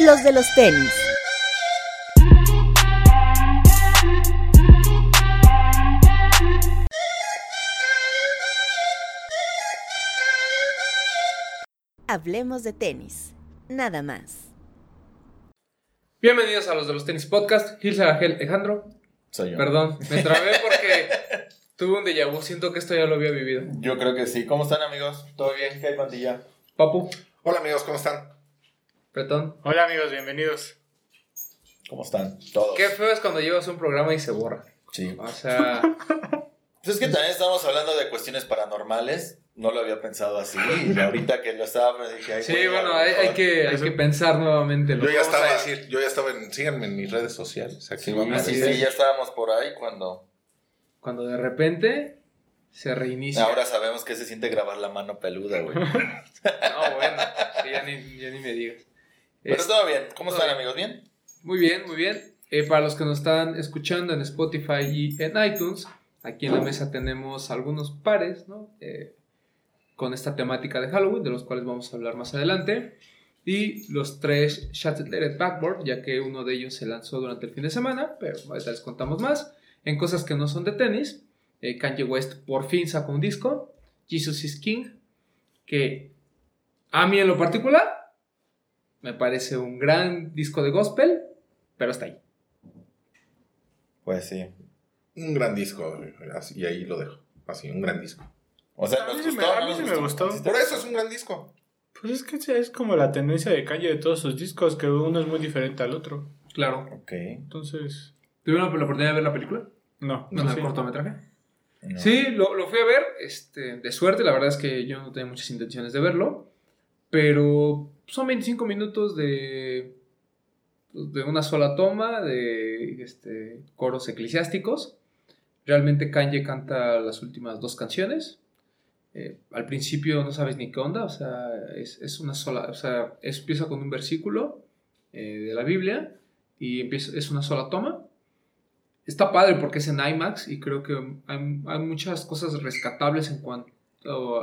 los de los tenis. Hablemos de tenis, nada más. Bienvenidos a los de los tenis podcast. Gil Saragel, Alejandro. Soy yo. Perdón, me trabé porque tuve un déjà vu. Siento que esto ya lo había vivido. Yo creo que sí. ¿Cómo están, amigos? ¿Todo bien? ¿Qué hay, pandilla? Papu, Hola amigos, ¿cómo están? Hola amigos, bienvenidos. ¿Cómo están? Todos. Qué feo es cuando llevas un programa y se borra. Sí. O sea, Pues es que también estamos hablando de cuestiones paranormales. No lo había pensado así. Y ahorita que lo estaba, me dije, ay, sí, güey, bueno, hay, que, hay que pensar nuevamente lo Yo ya estaba, a decir. yo ya estaba en, síganme en mis redes sociales. Sí, sí, sí, ya estábamos por ahí cuando. Cuando de repente se reinicia. Ahora sabemos que se siente grabar la mano peluda, güey. No, bueno, sí, ya, ni, ya ni me digas. Pero Es- todo bien. ¿Cómo todo están, bien. amigos? ¿Bien? Muy bien, muy bien. Eh, para los que nos están escuchando en Spotify y en iTunes, aquí en la mesa tenemos algunos pares, ¿no? Eh, con esta temática de Halloween, de los cuales vamos a hablar más adelante. Y los tres Shattered Backboard, ya que uno de ellos se lanzó durante el fin de semana, pero ahorita les contamos más. En cosas que no son de tenis, eh, Kanye West por fin sacó un disco, Jesus is King, que a mí en lo particular me parece un gran disco de gospel, pero hasta ahí. Pues sí. Un gran disco, y ahí lo dejo. Así, un gran disco. O sea, A mí sí me- gustó. a ¿no mí nos sí me gustó. Sí, Por eso es un gran disco. Pues es que es como la tendencia de calle de todos sus discos, que uno es muy diferente al otro. Claro. Ok. Entonces, ¿Tuvieron la oportunidad de ver la película? no, ¿No no el cortometraje? No. Sí, lo, lo fui a ver, este, de suerte, la verdad es que yo no tenía muchas intenciones de verlo, pero son 25 minutos de, pues, de una sola toma, de este, coros eclesiásticos. Realmente Kanye canta las últimas dos canciones. Eh, al principio no sabes ni qué onda, o sea, es, es una sola, o sea, es- empieza con un versículo eh, de la Biblia y empieza, es una sola toma. Está padre porque es en IMAX y creo que hay, hay muchas cosas rescatables en cuanto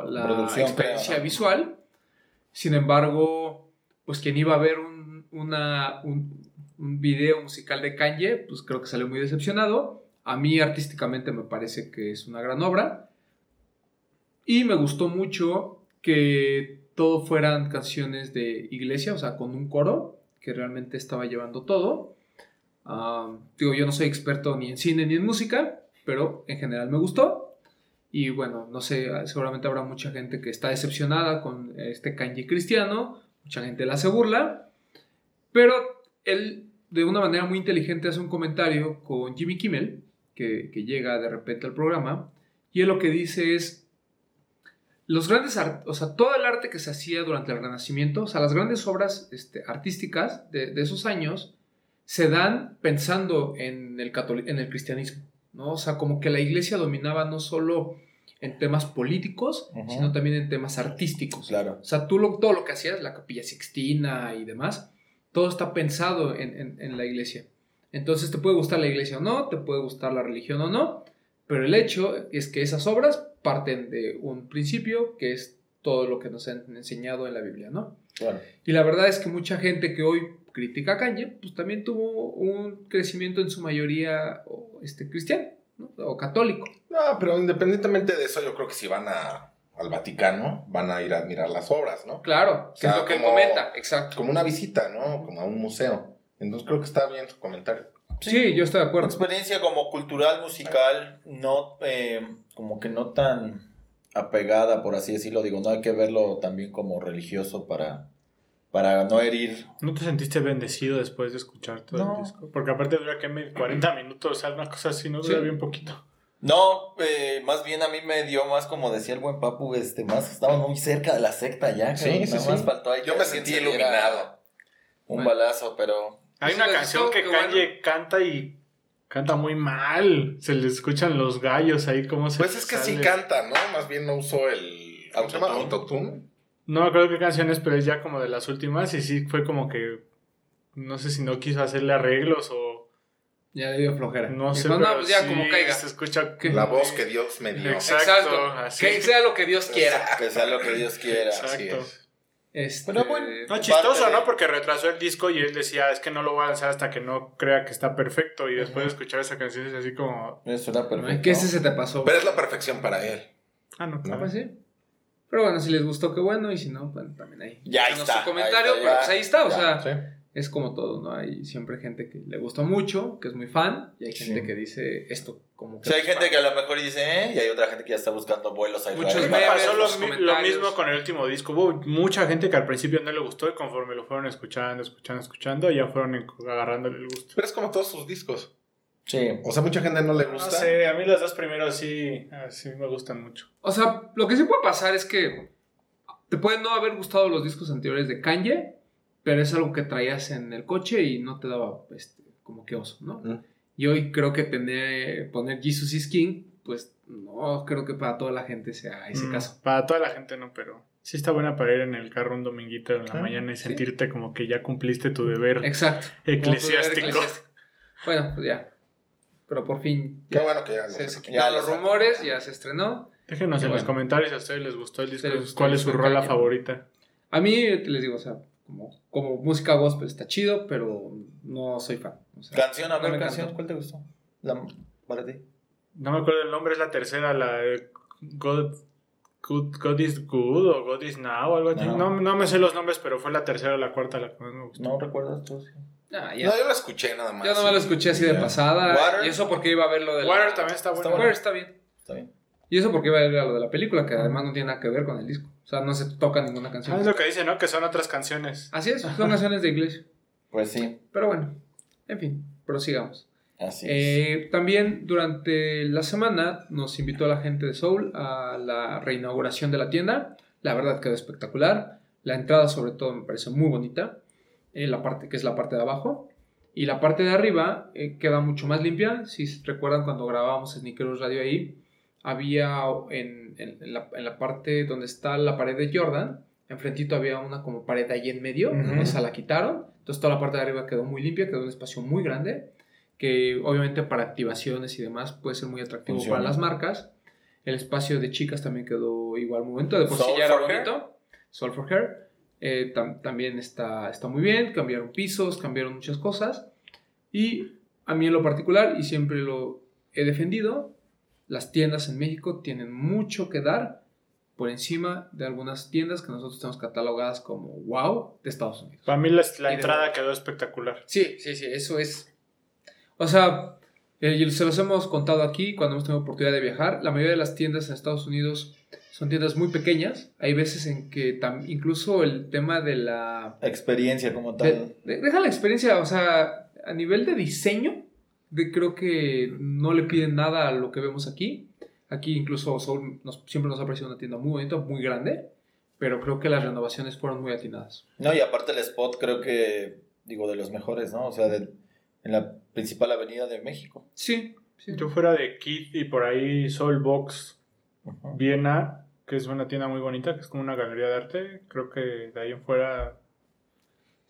a la Producción, experiencia visual. Sin embargo, pues quien iba a ver un, un video musical de Kanye, pues creo que salió muy decepcionado. A mí artísticamente me parece que es una gran obra. Y me gustó mucho que todo fueran canciones de iglesia, o sea, con un coro que realmente estaba llevando todo. Ah, digo, yo no soy experto ni en cine ni en música, pero en general me gustó. Y bueno, no sé, seguramente habrá mucha gente que está decepcionada con este Kanye cristiano, mucha gente la hace burla, pero él de una manera muy inteligente hace un comentario con Jimmy Kimmel, que, llega de repente al programa, y él lo que dice es, los grandes, o sea, todo el arte que se hacía durante el Renacimiento, o sea, las grandes obras este, artísticas de, esos años, se dan pensando en el, en el cristianismo, ¿no? O sea, como que la iglesia dominaba no solo en temas políticos, Ujú. sino también en temas artísticos. Claro. O sea, tú lo- todo lo que hacías, la capilla sixtina y demás, todo está pensado en, en- en la iglesia. Entonces te puede gustar la iglesia o no, te puede gustar la religión o no, pero el hecho es que esas obras parten de un principio que es todo lo que nos han enseñado en la Biblia, ¿no? Claro. Y la verdad es que mucha gente que hoy critica a Kanye, pues también tuvo un crecimiento en su mayoría este, cristiano ¿no? o católico. No, pero independientemente de eso, yo creo que si van a, al Vaticano, van a ir a admirar las obras, ¿no? Claro, que O sea, es lo que como- comenta, exacto. Como una visita, ¿no? Como a un museo. Entonces creo que está bien su comentario. Sí, yo estoy de acuerdo. experiencia como cultural, musical, no, eh, como que no tan apegada, por así decirlo. Digo, no hay que verlo también como religioso para, para no herir. ¿No te sentiste bendecido después de escuchar todo No. el disco? Porque aparte dura que me- 40 minutos, o sea, una cosa así, no dura Sí. bien poquito. No, eh, más bien a mí me dio más, como decía el buen Papu, este, más, estamos muy cerca de la secta ya. Sí, cabrón, sí, nada sí. más faltó ahí Yo me sentí iluminado. Un Bueno. balazo, pero... Hay Sí, una canción que Kanye canta y canta muy mal. Se le escuchan los gallos ahí como se Pues es que sí canta, ¿no? Más bien no usó el ¿cómo se llama? Autotune. No me acuerdo qué canciones, pero es ya como de las últimas y sí fue como que no sé si no quiso hacerle arreglos o Ya le dio flojera. no sé. No, pero pues ya sí como caiga. Se escucha. La voz que Dios me dio. Exacto. Exacto. así. Que sea lo que Dios quiera. Que sea lo que Dios quiera. Exacto. Así es. Este, Pero bueno, No, chistoso, de- ¿no? Porque retrasó el disco y él decía, es que no lo voy a lanzar hasta que no crea que está perfecto. Y después de escuchar esa canción es así como, Eso era perfecto. ¿Qué ese se te pasó? Pero es la perfección para él. ah, no, Ah, claro. pues sí. Pero bueno, si les gustó, qué bueno. Y si no, bueno, también ahí. Ya está, su comentario, ahí está, pero pues ahí está. O sea, Sí. es como todo, ¿no? Hay siempre gente que le gusta mucho, que es muy fan. Y hay gente Sí. que dice esto como Sí, hay gente que a lo mejor dice, ¿eh? Y hay otra gente que ya está buscando vuelos a Muchos memes, pasó lo, lo mismo con el último disco. Hubo mucha gente que al principio no le gustó y conforme lo fueron escuchando, escuchando, escuchando, ya fueron agarrándole el gusto. Pero es como todos sus discos. Sí. O sea, mucha gente no le No gusta. sé, a mí los dos primeros sí, ah, sí me gustan mucho. O sea, lo que sí puede pasar es que te pueden no haber gustado los discos anteriores de Kanye, pero es algo que traías en el coche y no te daba este, como que oso, ¿no? Mm. Y hoy creo que tener, poner Jesus is King, pues no creo que para toda la gente sea ese Mm, caso. Para toda la gente no, pero sí está buena para ir en el carro un dominguito en la Ah, mañana y sí. sentirte como que ya cumpliste tu deber Exacto. eclesiástico. Poder eclesiástico. Bueno, pues ya. Pero por fin Qué ya bueno que ya lo se, se saqué. quitaron Ya los rumores, ya se estrenó. Déjenos en los comentarios si a ustedes les gustó el disco, cuál es su rola favorita. A mí, te les digo, o sea, como, como música gospel está chido, pero no soy fan. O sea, Canción, a ver, canción. ¿cuál te gustó? La, para ti. No me acuerdo el nombre, es la tercera, la de God, Good, God is Good o God is Now o algo así. No, no me sé los nombres, pero fue la tercera o la cuarta la que más me gustó. ¿No recuerdas tú? Sí. Ah, ya. No, yo lo escuché nada más. Yo no me lo escuché así de pasada. Water. Y eso porque iba a ver lo de la... Water también está bueno. Water está bien. Está bien. Y eso porque iba a ver lo de la película, que además no tiene nada que ver con el disco. O sea, no se toca ninguna canción. Ah, es lo que dice, ¿no? Que son otras canciones. Así es, son canciones de iglesia. Pues sí, Pero bueno, en fin, prosigamos. así es. Eh, también durante la semana nos invitó la gente de Soul a la reinauguración de la tienda. La verdad quedó espectacular. La entrada sobre todo me parece muy bonita. Eh, la parte que es la parte de abajo. Y la parte de arriba eh, queda mucho más limpia. Si recuerdan cuando grabábamos Sneakeros Radio ahí, había en, en- en la, en la parte donde está la pared de Jordan, enfrentito había una como pared ahí en medio. Ujú. Esa la quitaron. Entonces toda la parte de arriba quedó muy limpia, quedó un espacio muy grande que obviamente para activaciones y demás puede ser muy atractivo Funciona. para las marcas. El espacio de chicas también quedó igual muy bonito, de por sí ya era bonito. Soul for Hair. Eh, tam- también está, está muy bien, cambiaron pisos, cambiaron muchas cosas. Y a mí en lo particular, y siempre lo he defendido, las tiendas en México tienen mucho que dar por encima de algunas tiendas que nosotros tenemos catalogadas como wow de Estados Unidos. Para mí la, la Y de- entrada quedó espectacular. Sí, sí, sí, eso es. O sea, eh, se los hemos contado aquí cuando hemos tenido oportunidad de viajar. La mayoría de las tiendas en Estados Unidos son tiendas muy pequeñas. Hay veces en que incluso el tema de la. Experiencia como tal. de- de- deja la experiencia, o sea, a nivel de diseño, de, creo que no le piden nada a lo que vemos aquí. Aquí incluso nos- siempre nos ha parecido una tienda muy bonita, muy grande, pero creo que las renovaciones fueron muy atinadas. No, y aparte el spot creo que, digo, de los mejores, ¿no? O sea, de- en la principal avenida de México. Sí, sí. Yo fuera de Kid y por ahí Soulbox Ujú. Viena, que es una tienda muy bonita, que es como una galería de arte. Creo que de ahí en fuera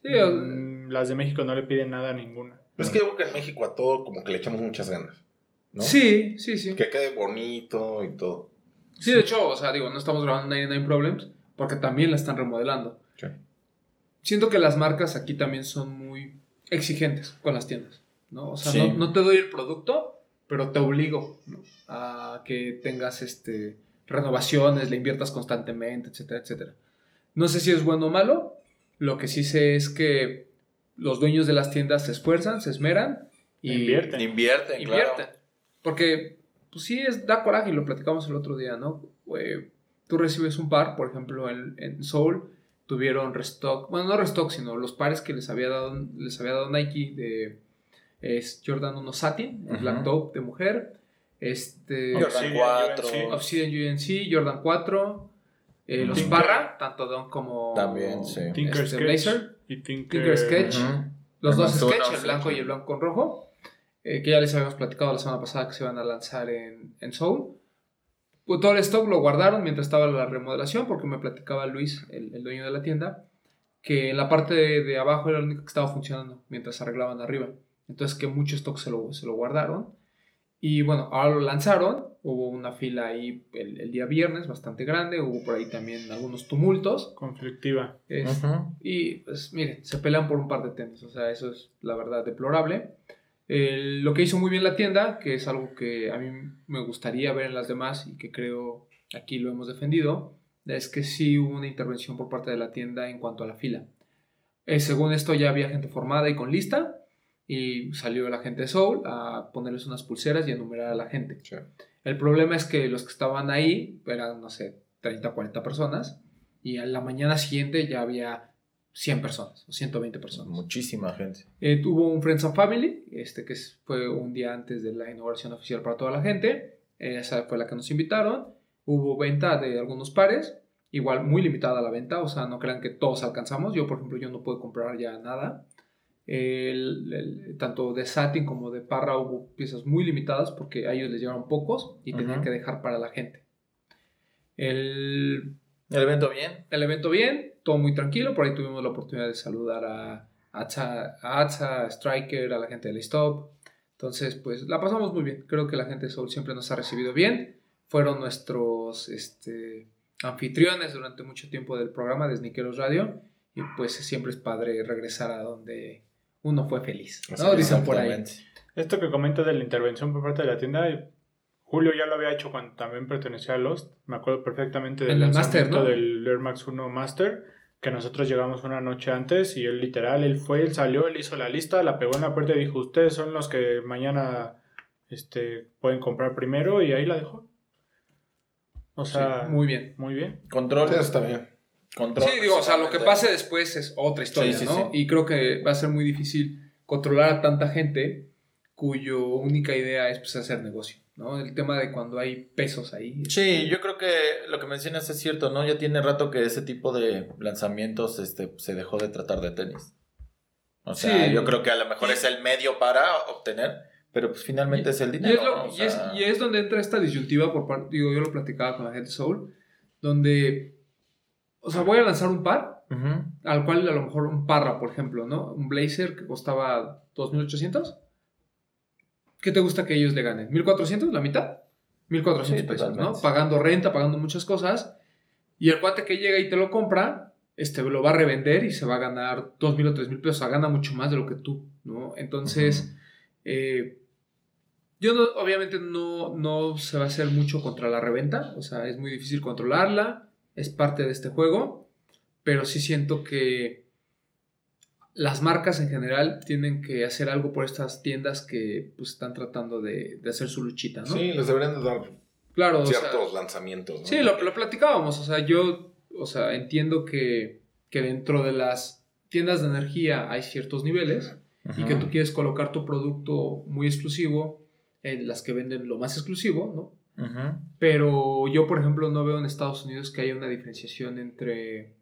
Sí, o- mm, las de México no le piden nada a ninguna. Es que yo creo que en México a todo como que le echamos muchas ganas. ¿no? sí, sí, sí. Que quede bonito y todo. Sí, de hecho, o sea, digo, no estamos grabando 99 Problems porque también la están remodelando. Sí. Siento que las marcas aquí también son muy exigentes con las tiendas, ¿no? O sea, Sí. no, no te doy el producto, pero te obligo ¿no? a que tengas este, renovaciones, le inviertas constantemente, etcétera, etcétera. No sé si es bueno o malo, lo que sí sé es que los dueños de las tiendas se esfuerzan, se esmeran y Invierten. Invierten, invierten. claro. Porque, pues sí, es, da coraje y lo platicamos el otro día, ¿no? Eh, tú recibes un par, por ejemplo, en, en Soul tuvieron restock, bueno, no restock, sino los pares que les había dado, les había dado Nike de es Jordan 1 Satin, el Ujú. Black Taupe de mujer, este Jordan Obsidian, 4. UNC. Obsidian UNC, Jordan 4, eh, los Tinker. Parra, tanto Don como También, sí. Tinker este, Sketch Blazer. y Tinker, Tinker Sketch. Los dos sketch, el blanco y el blanco con rojo, eh, que ya les habíamos platicado la semana pasada que se iban a lanzar en, en Soul. Pues todo el stock lo guardaron mientras estaba la remodelación, porque me platicaba Luis, el, el dueño de la tienda, que en la parte de, de abajo era la única que estaba funcionando mientras arreglaban arriba. Entonces que mucho stock se lo, se lo guardaron. Y bueno, ahora lo lanzaron. Hubo una fila ahí el, el día viernes bastante grande. Hubo por ahí también algunos tumultos. Conflictiva. Es- y pues miren, se pelean por un par de tenis, o sea, eso es la verdad deplorable. Lo que hizo muy bien la tienda, que es algo que a mí me gustaría ver en las demás y que creo aquí lo hemos defendido, es que sí hubo una intervención por parte de la tienda en cuanto a la fila. Eh, según esto ya había gente formada y con lista y salió la gente de Soul a ponerles unas pulseras y enumerar a la gente. Sí. El problema es que los que estaban ahí eran, no sé, 30, 40 personas y a la mañana siguiente ya había 100 personas o 120 personas. Muchísima gente. Eh, tuvo un Friends and Family, este que fue un día antes de la inauguración oficial para toda la gente. Esa fue la que nos invitaron. Hubo venta de algunos pares, igual muy limitada la venta, o sea, no crean que todos alcanzamos. Yo, por ejemplo, yo no puedo comprar ya nada. El- el- tanto de satin como de parra hubo piezas muy limitadas porque a ellos les llegaron pocos y tenían que dejar para la gente. El, El evento bien. el evento bien, todo muy tranquilo. Por ahí tuvimos la oportunidad de saludar a Atza, a, Atza, a Striker, a la gente del Stop. Entonces, pues la pasamos muy bien. Creo que la gente de Soul siempre nos ha recibido bien. Fueron nuestros este, anfitriones durante mucho tiempo del programa de Sneakeros Radio. Y pues siempre es padre regresar a donde uno fue feliz. ¿no? Dicen por ahí. Esto que comenta de la intervención por parte de la tienda, Julio ya lo había hecho cuando también pertenecía a Lost. Me acuerdo perfectamente del Master, ¿no? del Air Max 1 Master, que nosotros llegamos una noche antes y él literal, él fue, él salió, él hizo la lista, la pegó en la puerta y dijo, ustedes son los que mañana este, pueden comprar primero y ahí la dejó. O sea, Sí, muy bien. muy bien. Control. Está bien. Control. Sí, digo, o sea, lo que pase después es otra historia, Sí, sí, ¿no? sí. Y creo que va a ser muy difícil controlar a tanta gente cuyo única idea es pues, hacer negocio, ¿no? El tema de cuando hay pesos ahí. Sí, yo creo que lo que mencionas es cierto, ¿no? Ya tiene rato que ese tipo de lanzamientos este, se dejó de tratar de tenis. O sea, Sí. yo creo que a lo mejor Y- es el medio para obtener, pero pues finalmente es el Y dinero. es, lo- ¿no? O y es- sea, y es donde entra esta disyuntiva por parte, digo, yo lo platicaba con la gente de Soul, donde, o sea, voy a lanzar un par, al cual a lo mejor un parra, por ejemplo, ¿no? Un blazer que costaba 2.800. ¿Qué te gusta que ellos le ganen? ¿1.400? ¿La mitad? 1.400 Sí, pesos, ¿no? Pagando renta, pagando muchas cosas. Y el cuate que llega y te lo compra, este, lo va a revender y se va a ganar 2.000 o 3.000 pesos. O sea, gana mucho más de lo que tú, ¿no? Entonces, eh, yo no, obviamente no, no se va a hacer mucho contra la reventa. O sea, es muy difícil controlarla. Es parte de este juego. Pero sí siento que las marcas en general tienen que hacer algo por estas tiendas que pues, están tratando de, de hacer su luchita, ¿no? Sí, les deberían de dar claro. o sea, ciertos lanzamientos. ¿no? Sí, lo, lo platicábamos. O sea, yo o sea, entiendo que, que dentro de las tiendas de energía hay ciertos niveles y que tú quieres colocar tu producto muy exclusivo en las que venden lo más exclusivo, ¿no? Pero yo, por ejemplo, no veo en Estados Unidos que haya una diferenciación entre,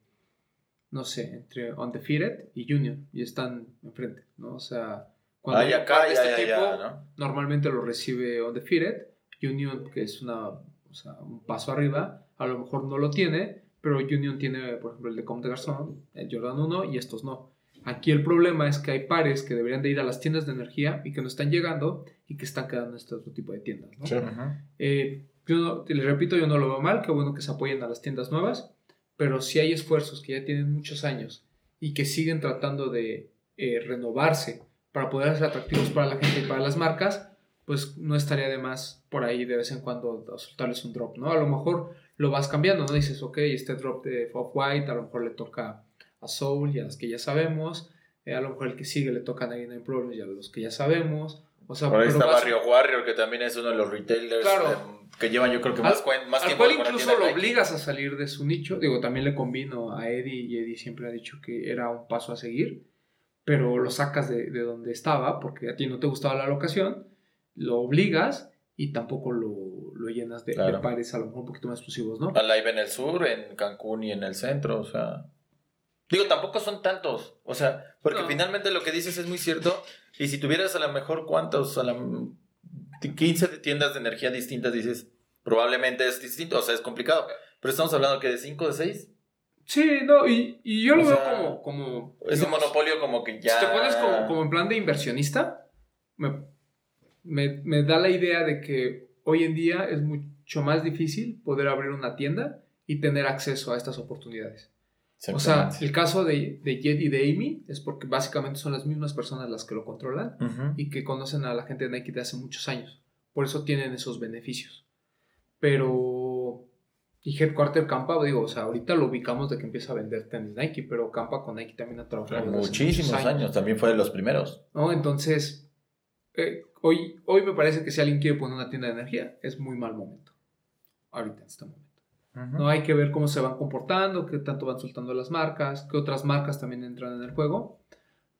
no sé, entre Undefeated y Union y están enfrente, ¿no? O sea, cuando Ay, hay acá, este ya, tipo, ya, ¿no? normalmente lo recibe Undefeated. Union, que es una, o sea, un paso arriba, a lo mejor no lo tiene, pero Union tiene, por ejemplo, el de Comte Garçon, el Jordan 1 y estos no. Aquí el problema es que hay pares que deberían de ir a las tiendas de energía y que no están llegando y que están quedando en este otro tipo de tiendas. ¿no? Sí. Ujú. Eh, yo no- les repito, yo no lo veo mal, qué bueno que se apoyen a las tiendas nuevas, pero si hay esfuerzos que ya tienen muchos años y que siguen tratando de eh, renovarse para poder ser atractivos para la gente y para las marcas, pues no estaría de más por ahí de vez en cuando soltarles un drop, ¿no? A lo mejor lo vas cambiando, ¿no? Dices, ok, este drop de Off-White a lo mejor le toca a Soul y a las que ya sabemos, eh, a lo mejor el que sigue le toca a 99 Problems y a los que ya sabemos, o sea, Por ahí pero está vas- Barrio Warrior, que también es uno de los retailers Claro. eh, que llevan yo creo que Al- más, cuen- más Al tiempo cual con la incluso lo obligas a salir de su nicho. Digo, también le convino a Eddie y Eddie siempre ha dicho que era un paso a seguir, pero lo sacas de, de donde estaba porque a ti no te gustaba la locación, lo obligas y tampoco lo, lo llenas de, de Claro. pares a lo mejor un poquito más exclusivos, ¿no? Alive en el sur, en Cancún y en el centro, o sea. Digo, tampoco son tantos. O sea, porque No. finalmente lo que dices es muy cierto. Y si tuvieras a lo mejor cuántos, a la 15 de tiendas de energía distintas, dices, probablemente es distinto, o sea, es complicado. Pero estamos hablando que de 5 de 6. Sí, no, y, y yo lo O veo sea, como... como Es un monopolio como que ya. Si te pones como, como en plan de inversionista, me- me, me da la idea de que hoy en día es mucho más difícil poder abrir una tienda y tener acceso a estas oportunidades. O sea, el caso de, de Jed y de Amy es porque básicamente son las mismas personas las que lo controlan y que conocen a la gente de Nike de hace muchos años. Por eso tienen esos beneficios. Pero. Y Headquarter Campa, digo, o sea, ahorita lo ubicamos de que empieza a vender tenis Nike, pero Campa con Nike también ha trabajado. hace Muchísimos años. también fue de los primeros. ¿no? Entonces, eh, hoy, hoy me parece que si alguien quiere poner una tienda de energía, es muy mal momento. Ahorita, en este momento. No hay que ver cómo se van comportando, qué tanto van soltando las marcas, qué otras marcas también entran en el juego,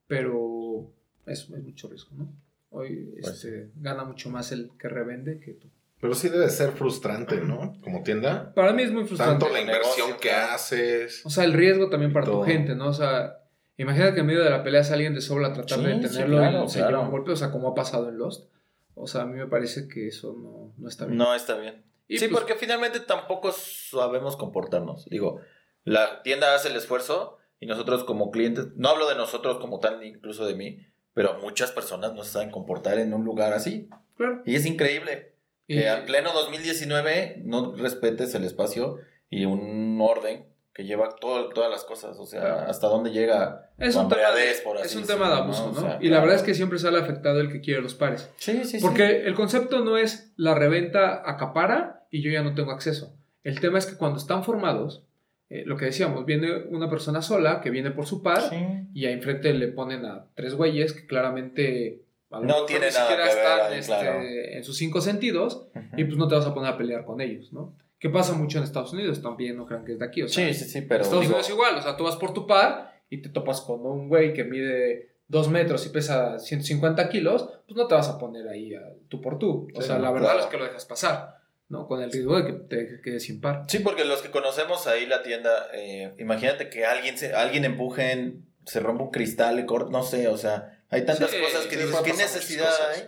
pero es, es mucho riesgo, ¿no? Hoy Pues este, gana mucho más el que revende que tú. Pero sí debe ser frustrante, ¿no? Como tienda. Para mí es muy frustrante. Tanto la inversión negocio, que haces. O sea, el riesgo también para Todo. tu gente, ¿no? O sea, imagínate que en medio de la pelea sale alguien de Soul a tratar Sí, de sí, detenerlo claro, y se claro. lleva un golpe, o sea, como ha pasado en Lost. O sea, a mí me parece que eso no, no está bien. No está bien. Y sí, pues- porque finalmente tampoco sabemos comportarnos. Digo, la tienda hace el esfuerzo y nosotros como clientes, no hablo de nosotros como tal, incluso de mí, pero muchas personas no saben comportar en un lugar así. Claro. Y es increíble Y- que al pleno 2019 no respetes el espacio y un orden que lleva todo, todas las cosas. O sea, Claro. hasta dónde llega es un, tema de, por así es un tema de abuso, ¿no? O sea, y la claro. verdad es que siempre sale afectado el que quiere los pares. Sí, sí, sí. Porque el concepto no es la reventa acapara y yo ya no tengo acceso. El tema es que cuando están formados, eh, lo que decíamos, viene una persona sola que viene por su par Sí. y ahí enfrente le ponen a tres güeyes que claramente No tiene ni nada siquiera que ver están ahí, este, claro. en sus cinco sentidos Ujú. y pues no te vas a poner a pelear con ellos, ¿no? Que pasa mucho en Estados Unidos también, no crean que es de aquí, o sea, Sí, sí, sí, pero Estados digo, Unidos igual, o sea, tú vas por tu par y te topas con un güey que mide 2 metros y pesa 150 kilos, pues no te vas a poner ahí a tú por tú. O Sí, sea, la verdad claro. es que lo dejas pasar, ¿no? Con el riesgo de que te quedes sin par. Sí, porque los que conocemos ahí la tienda, eh, imagínate que alguien se, alguien empuje, en- se rompa un cristal, le corta, no sé, o sea, hay tantas Sí, cosas que dices, ¿qué necesidad hay?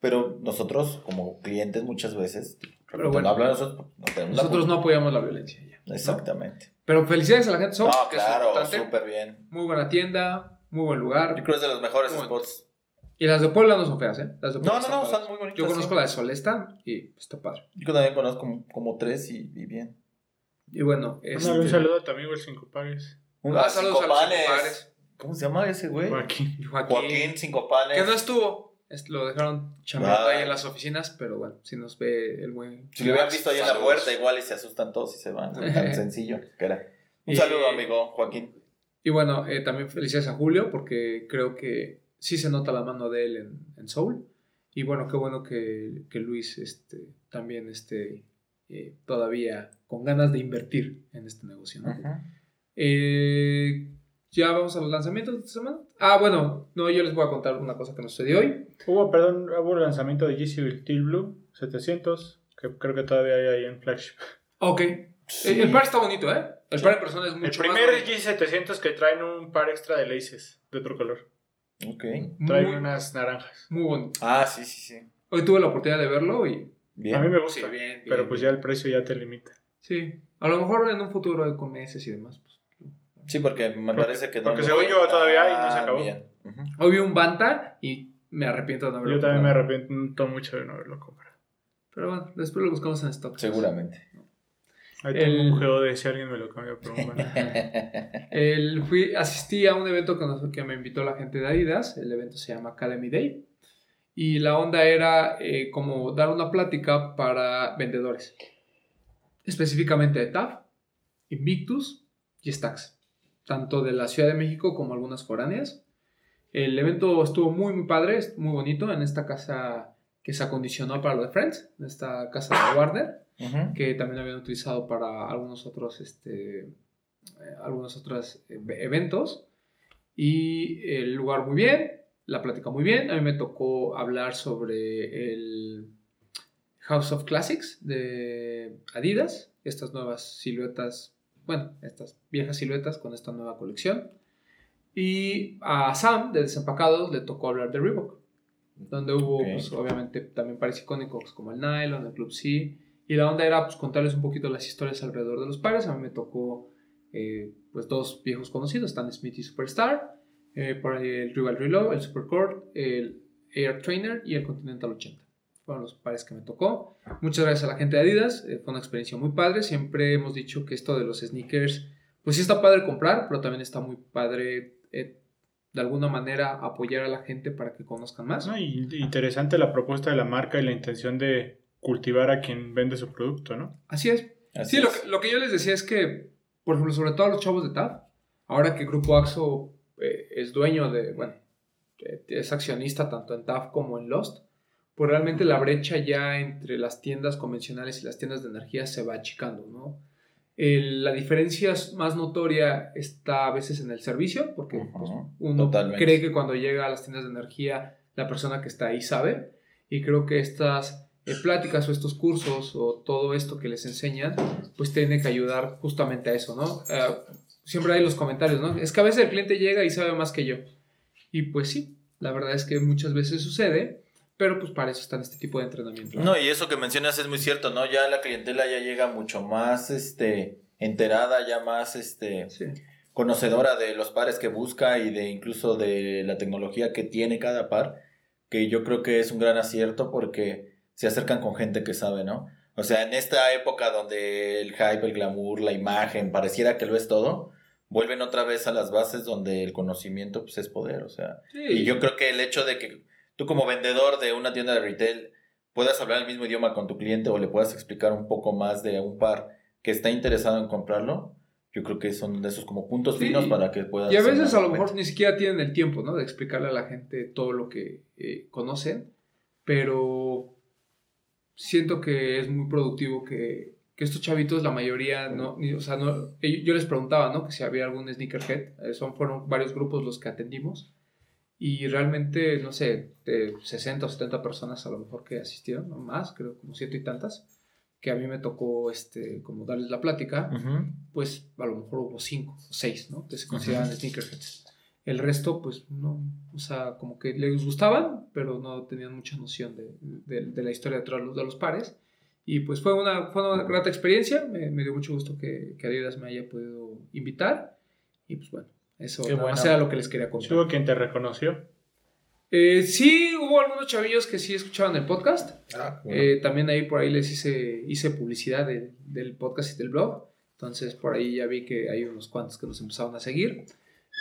Pero nosotros, como clientes, muchas veces, Pero no bueno, hablan nosotros, nosotros no apoyamos la violencia ya. Exactamente. Pero felicidades a la gente Soul, No, que claro, súper bien. Muy buena tienda, muy buen lugar. Yo creo que es de los mejores Muy spots. Y las de Puebla no son feas, ¿eh? Las de Puebla No, no, no, padres. están muy bonitas. Yo conozco sí. la de Solesta y está padre. Yo también conozco como, como tres y, y bien. Y bueno, este... Un saludo a tu amigo el Cinco Pares. Un, Ah, cinco a los cinco pares. ¿Cómo se llama ese güey? Joaquín. Joaquín, Joaquín, cinco panes. que no estuvo. Lo dejaron chambeando ahí en las oficinas, pero bueno, si nos ve el buen. Si lo hubieran visto ahí en la puerta, igual y se asustan todos y se van. Tan sencillo que era. Un Y- saludo, amigo Joaquín. Y bueno, eh, también felicidades a Julio, porque creo que sí se nota la mano de él en, en Soul. Y bueno, qué bueno que, que Luis este, también esté eh, todavía con ganas de invertir en este negocio. ¿no? Eh, ya vamos a los lanzamientos de esta semana. Ah, bueno, no, yo les voy a contar una cosa que nos sucedió hoy. Hubo, perdón, hubo el lanzamiento de GC Steel Blue 700, que creo que todavía hay ahí en flagship. Ok. El, el par está bonito, ¿eh? El par en persona es El mucho primer más bonito. G700 que traen un par extra de laces de otro color. Ok. Traen Muy, unas naranjas. muy bonito. Ah, sí, sí, sí. Hoy tuve la oportunidad de verlo y... Bien. A mí me gusta, Sí, bien, pero pues bien. ya el precio ya te limita. Sí. A lo mejor en un futuro con meses y demás. pues. Sí, porque me Porque- parece que... porque no- según yo todavía hay y no se Ah, acabó. Ujú. Hoy vi un Banta y me arrepiento de no haberlo Yo también me arrepiento mucho de no haberlo comprado. Pero bueno, después lo buscamos en stock. Seguramente. Ahí El- tengo un GOD si alguien me lo cambia por un. El, fui, asistí a un evento que, nos- que me invitó la gente de Adidas. El evento se llama Academy Day. Y la onda era eh, como dar una plática para vendedores. Específicamente de TAF, Invictus y Stax. Tanto de la Ciudad de México como algunas foráneas. El evento estuvo muy, muy padre, muy bonito en esta casa que se acondicionó para lo de Friends, en esta casa de Warner que también habían utilizado para algunos otros, este, eh, algunos otros eh, eventos. Y el lugar muy bien, la plática muy bien. A mí me tocó hablar sobre el House of Classics de Adidas, estas nuevas siluetas, bueno, estas viejas siluetas con esta nueva colección. Y a Sam de Desempacados le tocó hablar de Reebok, donde hubo, Ok. pues, obviamente, también pares icónicos como el Nylon, el Club C. Y la onda era pues, contarles un poquito las historias alrededor de los pares. A mí me tocó eh, pues dos viejos conocidos, Stan Smith y Superstar. Eh, por ahí el Rival Reload, el Supercord, el Air Trainer y el Continental 80. Fueron los pares que me tocó. Muchas gracias a la gente de Adidas. eh, fue una experiencia muy padre. Siempre hemos dicho que esto de los sneakers, pues sí está padre comprar, pero también está muy padre eh, de alguna manera apoyar a la gente para que conozcan más. No, y interesante la propuesta de la marca y la intención de cultivar a quien vende su producto, ¿no? Así es. Así Sí, lo que, lo que yo les decía es que, por ejemplo, sobre todo a los chavos de TAF, ahora que Grupo AXO eh, es dueño de, bueno, es accionista tanto en TAF como en Lost, pues realmente la brecha ya entre las tiendas convencionales y las tiendas de energía se va achicando, ¿no? El- la diferencia más notoria está a veces en el servicio, porque Ujú, pues, uno totalmente. cree que cuando llega a las tiendas de energía, la persona que está ahí sabe, y creo que estas eh, pláticas o estos cursos o todo esto que les enseñan, pues tiene que ayudar justamente a eso, ¿no? Eh, siempre hay los comentarios, ¿no? Es que a veces el cliente llega y sabe más que yo. Y pues sí, la verdad es que muchas veces sucede, pero pues para eso están este tipo de entrenamiento. No, y eso que mencionas es muy cierto, ¿no? Ya la clientela ya llega mucho más este enterada, ya más este Sí. conocedora de los pares que busca y de incluso de la tecnología que tiene cada par, que yo creo que es un gran acierto porque se acercan con gente que sabe, ¿no? O sea, en esta época donde el hype, el glamour, la imagen, pareciera que lo es todo, vuelven otra vez a las bases donde el conocimiento pues es poder, o sea, Sí. y yo creo que el hecho de que tú como vendedor de una tienda de retail puedas hablar el mismo idioma con tu cliente o le puedas explicar un poco más de un par que está interesado en comprarlo, yo creo que son de esos como puntos Sí, finos para que puedas... Y a veces a lo mejor ni siquiera tienen el tiempo, ¿no? De explicarle a la gente todo lo que eh, conocen, pero siento que es muy productivo que, que estos chavitos, la mayoría, no, ni- o sea, no, yo les preguntaba, ¿no? Que si había algún sneakerhead, eh, son, fueron varios grupos los que atendimos, y realmente, no sé, de 60 o 70 personas a lo mejor que asistieron, no más, creo como ciento y tantas, que a mí me tocó, este, como darles la plática, Ujú. pues a lo mejor hubo cinco o seis, ¿no? Que se consideraban sneakerheads. El resto, pues no, o sea, como que les gustaban, pero no tenían mucha noción de, de- de la historia detrás de los pares. Y pues fue una, fue una grata experiencia, me, me dio mucho gusto que, que Adidas me haya podido invitar. Y pues bueno, eso Qué nada más bueno. era lo que les quería contar. hubo quien te reconoció. Eh, sí, hubo algunos chavillos que sí escuchaban el podcast. Ah, bueno. Eh, también ahí por ahí les hice, hice publicidad de- del podcast y del blog. Entonces por ahí ya vi que hay unos cuantos que nos empezaron a seguir.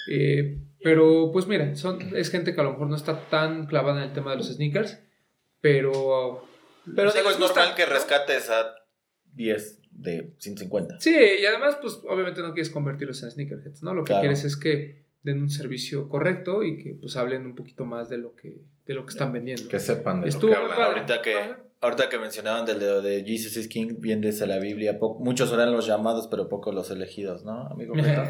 Eh, pero pues mira, son, es gente que a lo mejor no está tan clavada en el tema de los sneakers. Pero... Pero o sea, digo, es normal gusta, que rescates a 10 de 150. Sí, y además pues obviamente no quieres convertirlos en sneakerheads, ¿no? Lo que Claro. quieres es que den un servicio correcto y que pues hablen un poquito más de lo que, de lo que están vendiendo. que sepan de Estuvo lo que hablan. padre. Ahorita que, ahorita que mencionaban del de, de Jesus is King, bien desde la Biblia, muchos eran los llamados, pero pocos los elegidos, ¿no, amigo? Beto?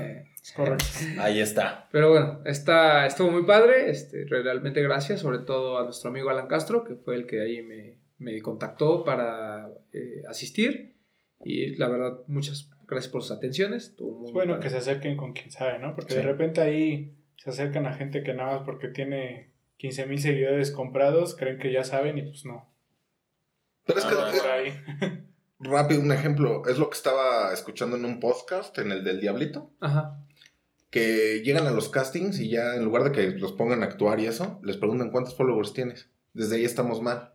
Correcto. Ahí está. Pero bueno, está, estuvo muy padre. Este, realmente gracias, sobre todo a nuestro amigo Alan Castro, que fue el que ahí me, me contactó para eh, asistir. Y la verdad, muchas gracias por sus atenciones. Muy Es bueno padre. que se acerquen con quien sabe, ¿no? Porque Sí. de repente ahí se acercan a gente que nada más porque tiene 15 mil seguidores comprados, creen que ya saben y pues no. Pero es que, Ah, eh, Por ahí. rápido, un ejemplo, es lo que estaba escuchando en un podcast, en el del Diablito, Ajá. que llegan a los castings y ya en lugar de que los pongan a actuar y eso, les preguntan cuántos followers tienes. Desde ahí estamos mal.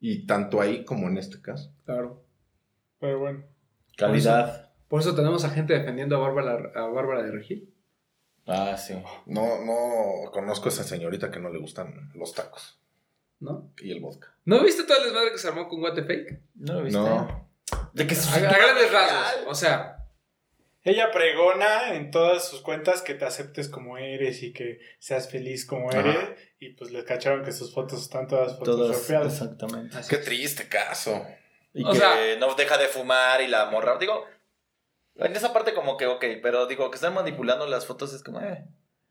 Y tanto ahí como en este caso. Claro. Pero bueno. Calidad. Por eso tenemos a gente defendiendo a Bárbara, a Bárbara de Regil. Ah, sí. No, no conozco a esa señorita que no le gustan los tacos ¿No? y el vodka. ¿No viste todo el desmadre que se armó con What the Fake? ¿No viste? No. De que A, a grandes rasgos. O sea, Ella pregona en todas sus cuentas que te aceptes como eres y que seas feliz como Ajá. eres. Y pues les cacharon que sus fotos están todas Todas, photoshopeadas. exactamente. así Qué es. triste caso. Y O que sea- no deja de fumar y la morra. Digo, en esa parte como que, ok, pero digo, que están manipulando las fotos es como, eh.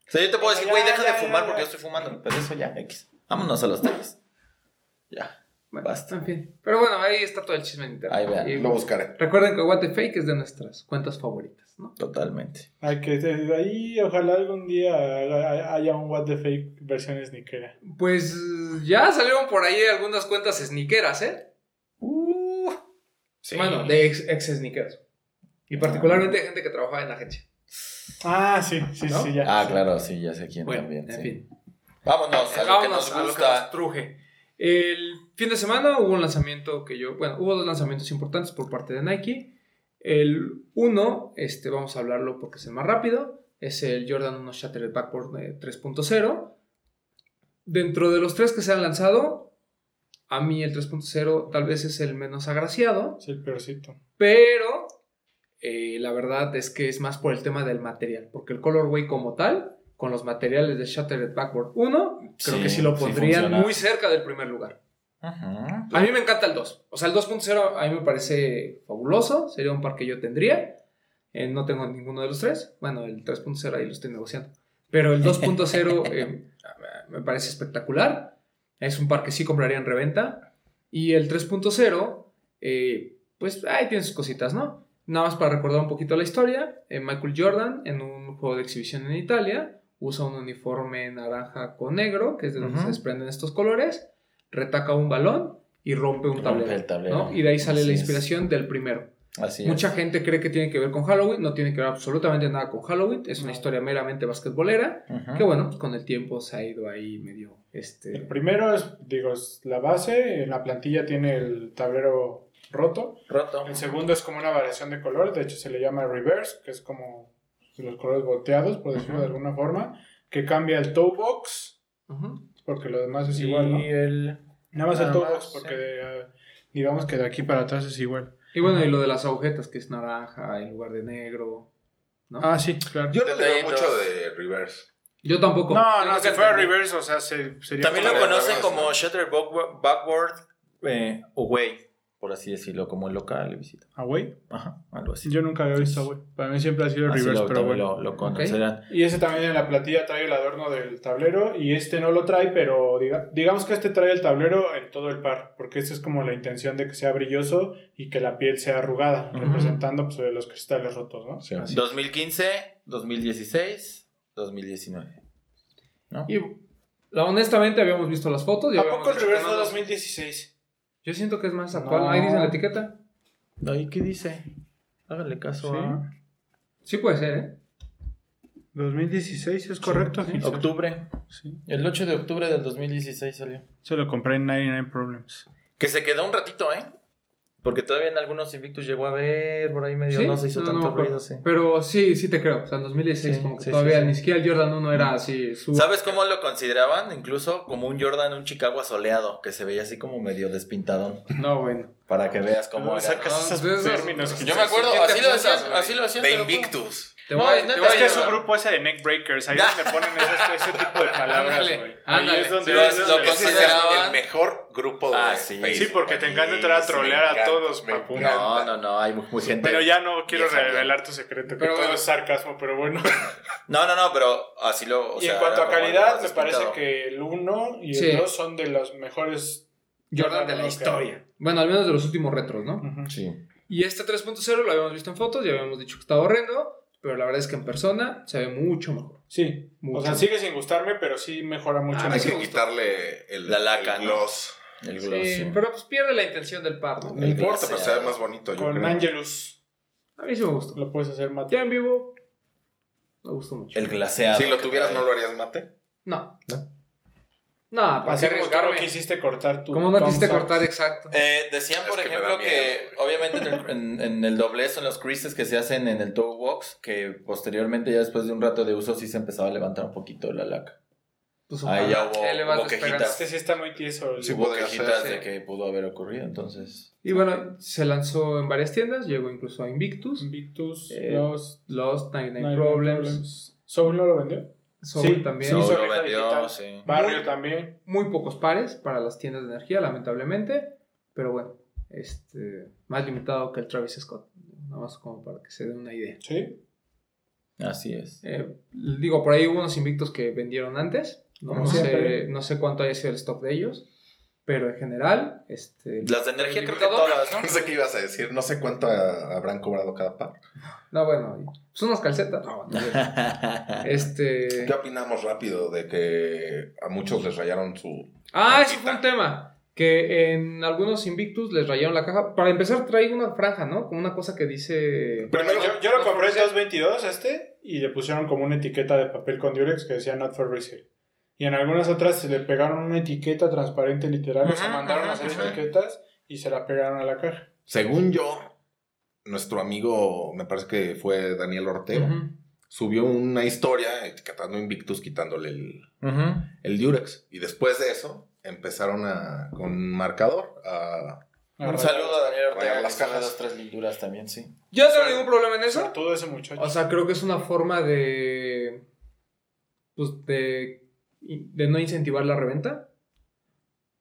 O sea, yo te puedo decir, güey, deja ya, de fumar ya, porque ya. yo estoy fumando. Pero eso ya, X. Vámonos a los tenis. Ya. Bueno, Basta. En fin. Pero bueno, ahí está todo el chisme en internet. Ahí vean, Y Lo buscaré. recuerden que What the Fake es de nuestras cuentas favoritas, ¿no? Totalmente. Ay, que ahí ojalá algún día haya haya un What the Fake versión sneakera. Pues ya salieron por ahí algunas cuentas sneakeras, ¿eh? Sí. Bueno, de ex, ex sneakers. Y particularmente de gente que trabajaba en la agencia. Ah, sí, sí, ¿No? sí, ya. Ah, sí. claro, sí, ya sé quién Bueno, también. en sí. fin. Vámonos a lo que nos a lo que gusta. nos truje. El fin de semana hubo un lanzamiento que yo, bueno, hubo dos lanzamientos importantes por parte de Nike. El uno, este, vamos a hablarlo porque es el más rápido, es el Jordan 1 Shattered Backboard eh, 3.0. Dentro de los tres que se han lanzado, a mí el 3.0 tal vez es el menos agraciado, Es el peorcito. pero eh, la verdad es que es más por el tema del material, porque el colorway como tal, con los materiales de Shattered Backboard 1, creo Sí, que sí lo sí pondrían funciona. muy cerca del primer lugar. A mí me encanta el 2. O sea, el 2.0 a mí me parece fabuloso. Sería un par que yo tendría. Eh, no tengo ninguno de los tres. Bueno, el 3.0 ahí lo estoy negociando. Pero el 2.0 eh, me parece espectacular. Es un par que sí compraría en reventa. Y el 3.0, eh, pues ahí tiene sus cositas, ¿no? Nada más para recordar un poquito la historia. eh, Michael Jordan, en un juego de exhibición en Italia, usa un uniforme naranja con negro, que es de donde Ujú. se desprenden estos colores, retaca un balón y rompe un Rompe tablero. el tablero. ¿no? Y de ahí sale Así la es. inspiración del primero. Así Mucha es. gente cree que tiene que ver con Halloween, no tiene que ver absolutamente nada con Halloween, es una No. historia meramente basquetbolera, que bueno, pues con el tiempo se ha ido ahí medio, El este... primero es, digo, es la base. En la plantilla tiene el tablero roto. Roto. El segundo es como una variación de color. De hecho, se le llama reverse, que es como los colores volteados, por decirlo de alguna forma. Que cambia el toe box, porque lo demás es igual, ¿no? Y el... Nada más el toe más, box, sí. porque de, eh, digamos que de aquí para atrás es igual. Y bueno, y lo de las agujetas, que es naranja en lugar de negro, ¿no? Ah, sí, claro. Yo no le veo Detallitos. mucho de reverse. Yo tampoco. No, no, si fuera entendí. reverse, o sea, se- sería También lo conocen como. Shutter Backwa- Backward eh, Away, por así decirlo, como el local y visita. Ah, güey. Ajá, algo así. Yo nunca había visto, güey. Para mí siempre ha sido Así reverse, lo, pero bueno. lo, lo conocerán. Y ese también en la platilla trae el adorno del tablero y este no lo trae, pero diga- digamos que este trae el tablero en todo el par, porque esta es como la intención de que sea brilloso y que la piel sea arrugada, representando pues, los cristales rotos, ¿no? Sí. 2015, 2016, 2019. ¿No? Y la, honestamente habíamos visto las fotos. y ¿A poco el reverse fue no- 2016? Yo siento que es más actual. No. Ahí dice la etiqueta. ¿Ahí qué dice? Hágale caso Sí. a... Sí puede ser, ¿eh? 2016 es correcto, sí. Octubre. Sí. El 8 de octubre del 2016 salió. Se lo compré en 99 Problems. Que se quedó un ratito, ¿eh? Porque todavía en algunos Invictus llegó a ver, por ahí medio Sí, no se hizo no, no tanto ruido, sí. Pero sí, sí te creo. O sea, en 2016 Sí, como que sí, todavía sí, sí. ni siquiera el Jordan 1 era así. Su... ¿Sabes cómo lo consideraban? Incluso como un Jordan, un Chicago asoleado, que se veía así como medio despintadón. No, bueno. Para que veas cómo ¿Cómo era. sacas No, esos términos? Yo me acuerdo, ¿Qué te así lo hacían, güey? así lo hacían. De. Invictus. Te No, voy, es te voy Es que es un grupo ese de neckbreakers, ahí es donde ponen ese, ese tipo de palabras, güey. Ahí es donde... Lo- es lo Ese es consideraban- el mejor grupo de Ah, sí. Sí, porque te encanta entrar a Sí, trolear a todos, papu. No, no, no, hay muy, gente. Pero ya no quiero revelar tu secreto, que Pero todo bueno. es sarcasmo, pero bueno. No, no, no, pero así lo. o y sea, en cuanto a calidad, me parece que el 1 y Sí. el 2 son de los mejores Jordan de la que- historia. Bueno, al menos de los últimos retros, ¿no? Sí. Y este 3.0 lo habíamos visto en fotos, ya habíamos dicho que estaba horrendo, pero la verdad es que en persona se ve mucho mejor. Sí, Mucho. o sea, sigue sin gustarme, pero sí mejora mucho. Ah, Hay que gusto. quitarle el, La laca, el ¿no? gloss. El gloss. sí. pero pues pierde la intención del par, ¿no? No importa, pero se ve más bonito, yo Con creo. Angelus A mí sí me gustó. lo puedes hacer mate. Ya en vivo, me gustó mucho. El glaseado. Si lo tuvieras, ¿no lo harías mate? No. ¿No? No, para Así como tú no quisiste cortar tu. ¿Cómo no quisiste thumbs up. cortar exacto? Eh, decían, Es por que me ejemplo, da que miedo, obviamente en el, en- en el doblez o en los creases que se hacen en el toe box, que posteriormente, ya después de un rato de uso, sí se empezaba a levantar un poquito la laca. Pues Ahí ya hubo- ahí le vas hubo despegando. quejitas. Este sí está muy tieso. el- Sí, Hubo podría quejitas ser, de que pudo haber ocurrido, entonces. Y bueno, se lanzó en varias tiendas, llegó incluso a Invictus, Invictus, Eh, Lost, Lost, 99 99 Problems, Soul no lo vendió. Sí, también. vendió, digital. sí. Barrio Muy- también. Muy pocos pares para las tiendas de energía, lamentablemente, pero bueno, este, más limitado que el Travis Scott, nada más como para que se den una idea. Sí. Así es. Eh, digo, por ahí hubo unos invictos que vendieron antes. No, sé, no sé cuánto haya sido el stock de ellos. Pero en general, este. Las de energía creo que todas, ¿no? No sé qué ibas a decir. No sé cuánto a- habrán cobrado cada par. No, bueno, pues unas calcetas. No, no, este. ¿Qué opinamos rápido de que a muchos les rayaron su... Ah, eso fue un tema. Que en algunos Invictus les rayaron la caja. Para empezar, traigo una franja, ¿no? Como una cosa que dice. Primero, yo, yo lo compré en for resale. 222 este y le pusieron como una etiqueta de papel con Durex que decía Not for Resale. Y en algunas otras se le pegaron una etiqueta transparente literal, o Ujú, mandaron a ujú, hacer ujú. etiquetas y se la pegaron a la caja. Según yo, nuestro amigo, me parece que fue Daniel Ortega, subió una historia etiquetando Invictus quitándole el, el Durex. Y después de eso, empezaron a, con marcador a... Un saludo a Daniel Ortega, las cajas. dos, tres linduras también, sí. Yo no tengo ningún problema en eso. Todo ese muchacho. O sea, creo que es una forma de. Pues de. De no incentivar la reventa.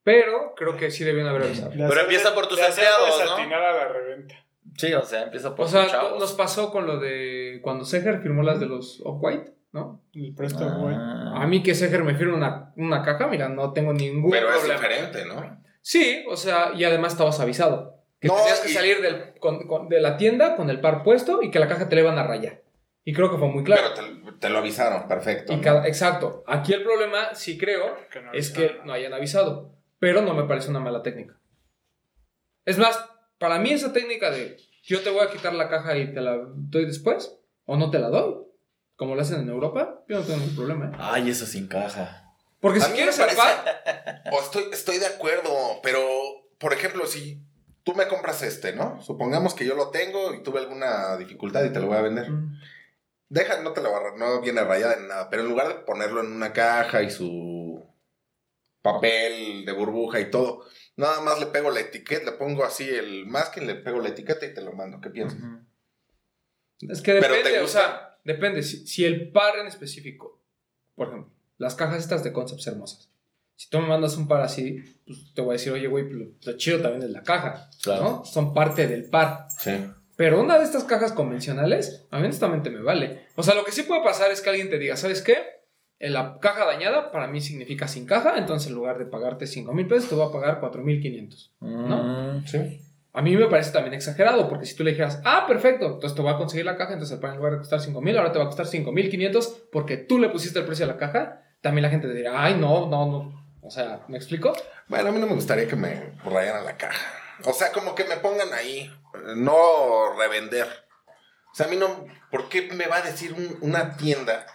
Pero creo que sí debían haber avisado. Pero empieza por tus empleados, ¿no? desatinar a la reventa. Sí, o sea, empieza por O sea, chavos. nos pasó con lo de. Cuando Seger firmó las de los Off-White, ¿no? El préstamo, güey. Ah. A mí que Seger me firme una, una caja, mira, no tengo ningún Pero es diferente, ¿no? Sí, o sea, y además estabas avisado. Que No, tenías que y- salir del- con- con- de la tienda con el par puesto y que la caja te le iban a rayar. Y creo que fue muy claro. Pero te, te lo avisaron, perfecto. Y ¿no? cada- exacto. Aquí el problema, sí creo, Que no es que no hayan avisado. Pero no me parece una mala técnica. Es más, para mí esa técnica de yo te voy a quitar la caja y te la doy después, o no te la doy, como lo hacen en Europa, yo no tengo ningún problema. ¿eh? Ay, eso sin caja. Porque A si quieres par, O estoy, estoy de acuerdo, pero, por ejemplo, si tú me compras este, ¿no? Supongamos que yo lo tengo y tuve alguna dificultad y te lo voy a vender. Deja, no te lo va a- no viene rayada en nada, pero en lugar de ponerlo en una caja y su papel de burbuja y todo, nada más le pego la etiqueta, le pongo así el masking, le pego la etiqueta y te lo mando. ¿Qué piensas? es que Pero depende, te o sea, depende. Si, si el par en específico, por ejemplo, las cajas estas de concepts hermosas. Si tú me mandas un par así, pues te voy a decir, oye, güey, pues, lo, lo chido también es la caja, Claro. ¿no? Son parte del par. Sí. Pero una de estas cajas convencionales, a mí honestamente me vale. O sea, lo que sí puede pasar es que alguien te diga, ¿sabes qué? En la caja dañada para mí significa sin caja, entonces en lugar de pagarte 5 mil pesos, te voy a pagar 4 mil 500. ¿No? Sí. A mí me parece también exagerado, porque si tú le dijeras, ah, perfecto, entonces te voy a conseguir la caja, entonces el pan en lugar de costar 5 mil, ahora te va a costar 5 mil 500 porque tú le pusiste el precio a la caja, también la gente te diría, ay, no, no, no. O sea, ¿me explico? Bueno, a mí no me gustaría que me rayaran la caja. O sea, como que me pongan ahí, no revender. O sea, a mí no, ¿por qué me va a decir un- una tienda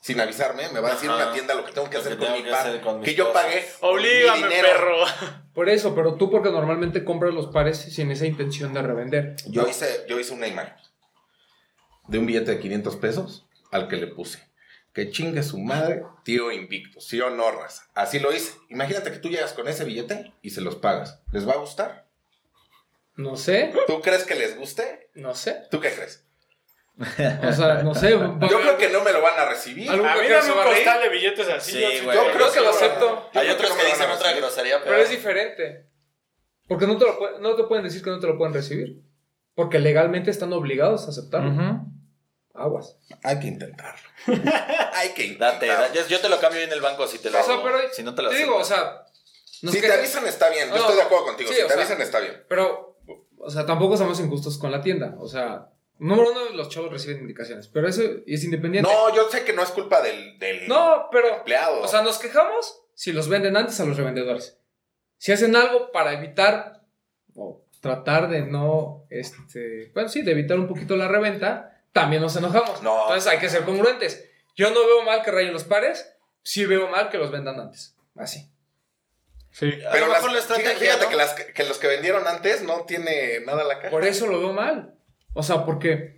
sin avisarme? Me va a decir Ajá. una tienda lo que tengo que hacer que con tengo mi que par, hacer con mis que yo pagué. mi Oblígame, dinero. perro. Por eso, pero tú porque normalmente compras los pares sin esa intención de revender. Yo hice, yo hice una imagen de un billete de 500 pesos al que le puse. Que chingue su madre, tío invicto, sí o no, raza. Así lo hice. Imagínate que tú llegas con ese billete y se los pagas. ¿Les va a gustar? No sé, ¿Tú crees que les guste? no sé. ¿Tú qué crees? O sea, no sé. Yo creo que no me lo van a recibir. A mí dame un costal de billetes así. Sí, yo güey. Yo creo que lo acepto. Hay otros que dicen otra grosería, pero... Pero es diferente. Porque no te, lo no te pueden decir que no te lo pueden recibir. Porque legalmente están obligados a aceptarlo. Ujú. Aguas. Hay que intentarlo. Hay que Date, intentarlo. da- yo, yo te lo cambio en el banco si te lo O sea, pero si no te lo te digo, o sea, Si te avisan está bien. Yo No, estoy de acuerdo contigo. sí, si te sea- avisan está bien. Pero, o sea, tampoco somos injustos con la tienda. O sea, número uno, los chavos reciben indicaciones. Pero eso es independiente. No, yo sé que no es culpa del, del No, pero, empleado. o sea, nos quejamos si los venden antes a los revendedores. Si hacen algo para evitar o tratar de no, este, bueno, sí, de evitar un poquito la reventa, también nos enojamos. No. Entonces hay que ser congruentes. Yo no veo mal que rayen los pares, sí veo mal que los vendan antes. Así. Sí. A pero las- mejor la estrategia, fíjate ¿no? que, las, que los que vendieron antes no tiene nada la caja. Por eso lo veo mal. O sea, porque,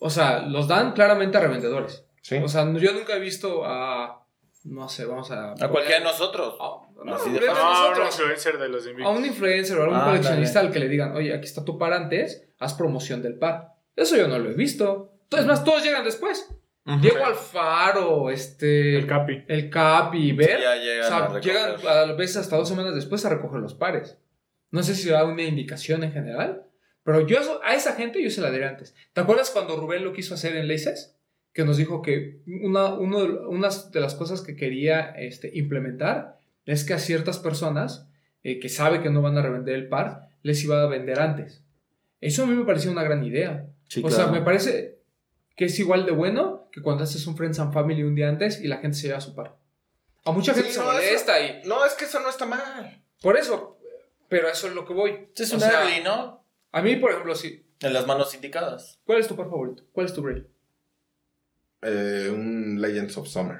o sea, los dan claramente a revendedores. Sí. O sea, yo nunca he visto a, no sé, vamos a... A cualquiera de nosotros. A, no, de. No, un nosotros. influencer de los de a un influencer o a algún Ah, coleccionista dale. al que le digan, oye, aquí está tu par antes, haz promoción del par. Eso yo no lo he visto. Es más, todos llegan después. Diego Alfaro, este... El Capi. el Cap y Ver. ya o llegan sea, a recoger. llegan a veces hasta dos semanas después a recoger los pares. No sé si da una indicación en general, pero yo eso- a esa gente yo se la diré antes. ¿Te acuerdas cuando Rubén lo quiso hacer en Laces? Que nos dijo que una, uno de, unas de las cosas que quería este, implementar es que a ciertas personas eh, que sabe que no van a revender el par, les iba a vender antes. Eso a mí me pareció una gran idea. Sí, o claro. sea, me parece que es igual de bueno que cuando haces un Friends and Family un día antes y la gente se lleva su par. A mucha gente Sí, se no, molesta y No, es que eso no está mal. por eso, pero eso es lo que voy. Sí, es un early, ¿no? A mí, por ejemplo, sí. En las manos indicadas. ¿Cuál es tu par favorito? ¿Cuál es tu braille? Eh, un Legends of Summer.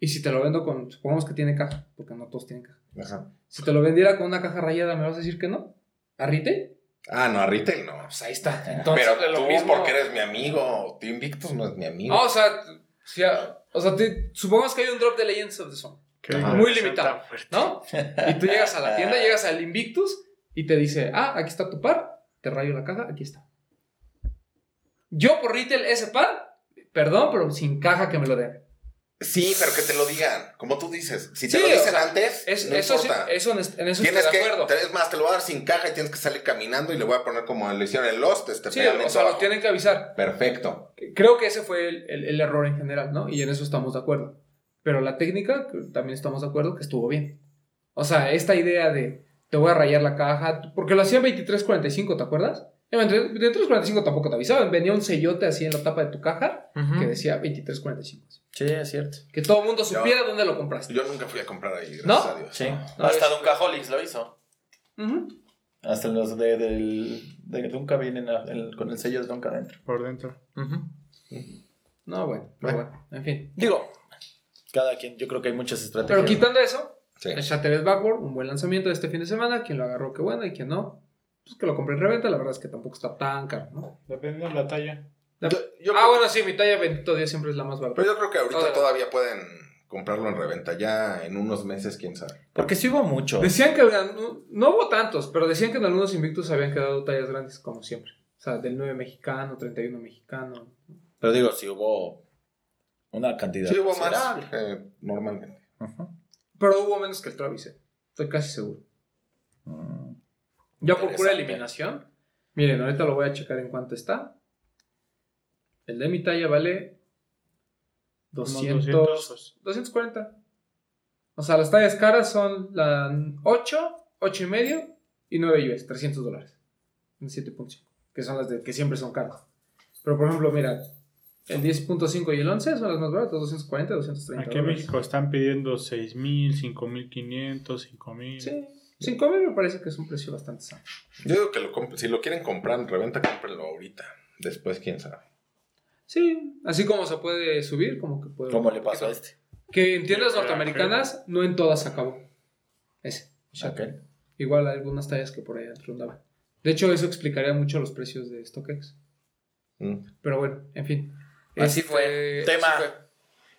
Y si te lo vendo con, supongamos que tiene caja, porque no todos tienen caja. Ajá. Si te lo vendiera con una caja rayada, ¿me vas a decir que no? ¿A retail? Ah, no, a retail no. Pues ahí está. Entonces, Pero de lo tú, mismo. porque eres mi amigo. Team Victus no es mi amigo. No, o sea, si a- o sea te- supongamos que hay un drop de Legends of the Zone, Qué Ajá. Muy declaración limitado. ¿no? Y tú llegas a la tienda, llegas al Invictus y te dice, ah, aquí está tu par, te rayo la caja, aquí está. Yo por retail ese par, perdón, pero sin caja que me lo den. Sí, pero que te lo digan. Como tú dices. Si te Sí, lo o dicen sea, antes, Es- no eso sí, importa. eso en, es- en eso Tienes estoy que, de acuerdo. es más, te lo voy a dar sin caja y tienes que salir caminando y le voy a poner como le hicieron en Lost, este Sí, o sea, lo abajo. tienen que avisar. Perfecto. Creo que ese fue el, el- el error en general, ¿no? Y en eso estamos de acuerdo. Pero la técnica, que también estamos de acuerdo que estuvo bien. O sea, esta idea de te voy a rayar la caja, porque lo hacían 23.45, ¿te acuerdas? En 23.45 tampoco te avisaban, venía un sellote así en la tapa de tu caja que decía 23.45. Sí, es cierto. Que todo el mundo supiera dónde lo compraste. Yo nunca fui a comprar ahí, gracias ¿No? a Dios. Sí. No, Hasta Duncaholics lo hizo. Ujú. Hasta los de, del, de Dunca vienen a- el- con el sello de Dunca adentro. Por dentro. No, bueno, pero bueno, en fin. Digo, cada quien, yo creo que hay muchas estrategias. Pero quitando eso, Sí. el Shattered Backward, un buen lanzamiento de este fin de semana. Quien lo agarró, qué bueno, y quien no, pues que lo compré en reventa. La verdad es que tampoco está tan caro, ¿no? Depende de la talla. Yo- yo ah, creo- bueno, sí, mi talla bendito día siempre es la más barata. Pero yo creo que ahorita Ahora- todavía pueden comprarlo en reventa. Ya en unos meses, quién sabe. Porque sí hubo mucho. Decían que habían, no, no hubo tantos, pero decían que en algunos Invictus habían quedado tallas grandes, como siempre. O sea, del 9 mexicano, 31 mexicano. Pero digo, sí hubo una cantidad. Sí, hubo más que normalmente. Ujú. Pero hubo menos que el Travis, eh. estoy casi seguro. Mm. Ya por pura eliminación. Miren, ahorita lo voy a checar en cuánto está. El de mi talla vale Unos 200, 200. 240. O sea, las tallas caras son la 8, 8 y medio y 9 US, 300 dólares. En 7.5, que son las de, que siempre son caras. Pero por ejemplo, mira, el 10.5 y el 11 son las más baratas, 240, 230 Aquí en. México están pidiendo 6.000, 5.500, 5.000. Sí, 5 mil me parece que es un precio bastante sano. Yo digo que lo si lo quieren comprar en reventa, cómprenlo ahorita. Después, quién sabe. Sí, así como se puede subir, como que puede. ¿Cómo le pasó a este? Que en tiendas norteamericanas no en todas acabó. Ese. Ok. Igual hay algunas tallas que por ahí adentro andaban. De hecho, eso explicaría mucho los precios de StockX. Mm. Pero bueno, en fin. Así Este, fue. así Tema. fue.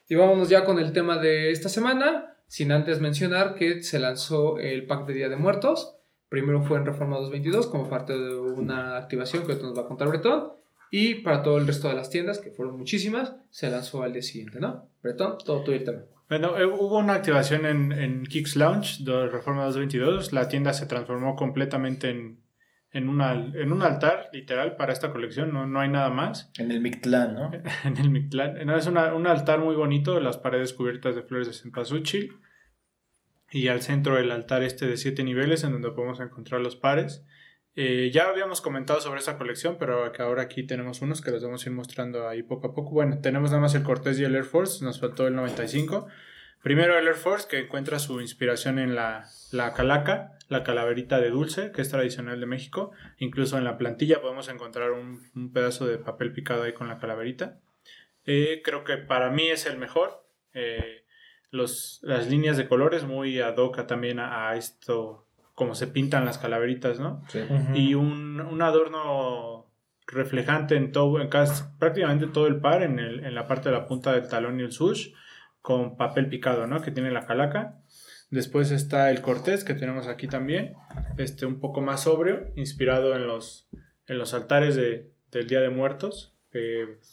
Y vámonos ya con el tema de esta semana, sin antes mencionar que se lanzó el pack de Día de Muertos. Primero fue en Reforma 222 como parte de una activación que ahorita nos va a contar Bretón. Y para todo el resto de las tiendas, que fueron muchísimas, se lanzó al día siguiente, ¿no? Bretón, todo tuyo el tema. Bueno, eh, hubo una activación en, en Kicks Lounge de Reforma 222. La tienda se transformó completamente en, en, una, en un altar, literal, para esta colección. No, no hay nada más. En el Mictlán, ¿no? en el Mictlán. No, es una- un altar muy bonito, las paredes cubiertas de flores de cempasúchil. Y al centro el altar este de siete niveles en donde podemos encontrar los pares. Eh, ya habíamos comentado sobre esta colección, pero que ahora aquí tenemos unos que los vamos a ir mostrando ahí poco a poco. Bueno, tenemos nada más el Cortés y el Air Force, nos faltó el 95. Primero el Air Force, que encuentra su inspiración en la, la calaca, la calaverita de dulce, que es tradicional de México. Incluso en la plantilla podemos encontrar un, un pedazo de papel picado ahí con la calaverita. Eh, creo que para mí es el mejor. Eh, los, las líneas de colores muy ad hoc también a, a esto, como se pintan las calaveritas, ¿no? Y un, un adorno reflejante en todo, en casi- prácticamente todo el par, en, el- en la parte de la punta del talón y el sush, con papel picado, ¿no? Que tiene la calaca. Después está el cortés que tenemos aquí también, este un poco más sobrio, inspirado en los, en los altares de- del Día de Muertos.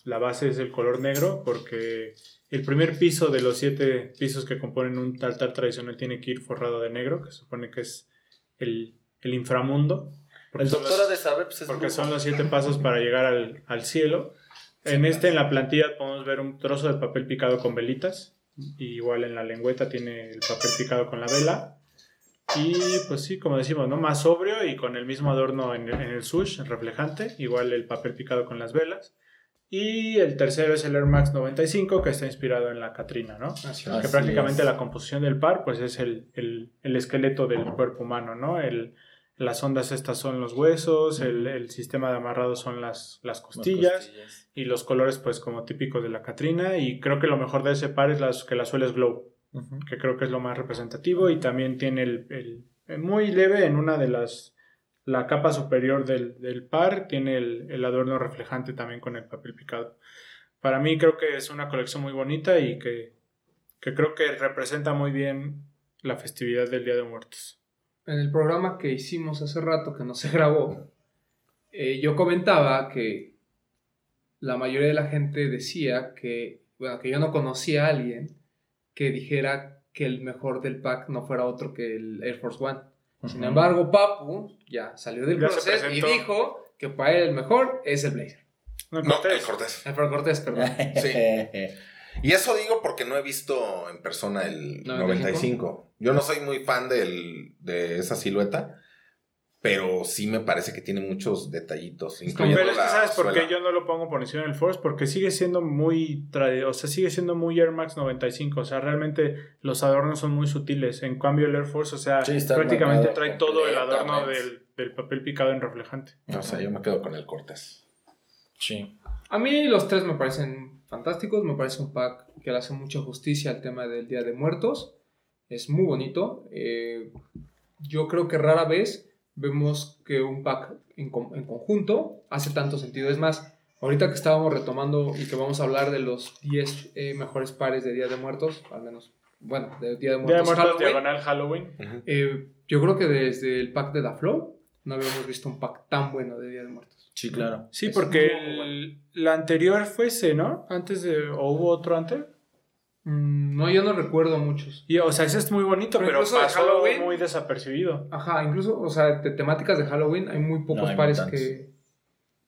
la base es el color negro porque el primer piso de los siete pisos que componen un altar tradicional tiene que ir forrado de negro, que supone que es el, el inframundo. El son doctor los- de saber, pues es porque brujo. son los siete pasos para llegar al, al cielo. En este, en la plantilla, podemos ver un trozo de papel picado con velitas. Y igual en la lengüeta tiene el papel picado con la vela. Y pues sí, como decimos, ¿no? Más sobrio y con el mismo adorno en, en el sush, reflejante. Igual el papel picado con las velas. Y el tercero es el Air Max 95, que está inspirado en la Catrina, ¿no? Así que Así prácticamente es. la composición del par pues es el, el- el esqueleto del cuerpo humano, ¿no? El, las ondas estas son los huesos, el, el sistema de amarrado son las, las costillas, y los colores pues como típicos de la Catrina y creo que lo mejor de ese par es las, que la suela es glow, Ujú. que creo que es lo más representativo y también tiene el, el- eh, muy leve en una de las la capa superior del, del par tiene el, el adorno reflejante también con el papel picado. Para mí creo que es una colección muy bonita y que, que creo que representa muy bien la festividad del Día de Muertos. En el programa que hicimos hace rato, que no se grabó, eh, yo comentaba que la mayoría de la gente decía que, bueno, que yo no conocía a alguien que dijera que el mejor del pack no fuera otro que el Air Force One. Sin embargo, Papu ya salió del Ya proceso y dijo que para él el mejor es el Blazer. No, No, Cortés. el Cortés. El Cortés, perdón. Sí. Y eso digo porque no he visto en persona el 95. 95. Yo no soy muy fan del, de esa silueta, pero sí me parece que tiene muchos detallitos. incluyendo Pero es que la sabes por qué yo no lo pongo por encima del Force, porque sigue siendo muy, o sea, sigue siendo muy Air Max 95, o sea, realmente los adornos son muy sutiles, en cambio el Air Force, o sea, Sí, prácticamente trae todo el adorno del, del papel picado en reflejante. O sea, yo me quedo con el Cortés. Sí. A mí los tres me parecen fantásticos, me parece un pack que le hace mucha justicia al tema del Día de Muertos, es muy bonito, eh, yo creo que rara vez vemos que un pack en, con- en conjunto hace tanto sentido, es más, ahorita que estábamos retomando y que vamos a hablar de los 10 eh, mejores pares de Día de Muertos, al menos, bueno, de Día de Día de Muertos, Muertos Halloween, diagonal Halloween. Eh, yo creo que desde el pack de Da Flow no habíamos visto un pack tan bueno de Día de Muertos. Sí, claro. Sí, Es porque el- la anterior fue ese, ¿no? Antes de, o hubo otro antes. Mm, no, yo no recuerdo muchos. Y, o sea, ese es muy bonito, Pero pero, incluso de Halloween- muy desapercibido. Ajá, incluso, o sea, de temáticas de Halloween hay muy pocos No, hay pares que,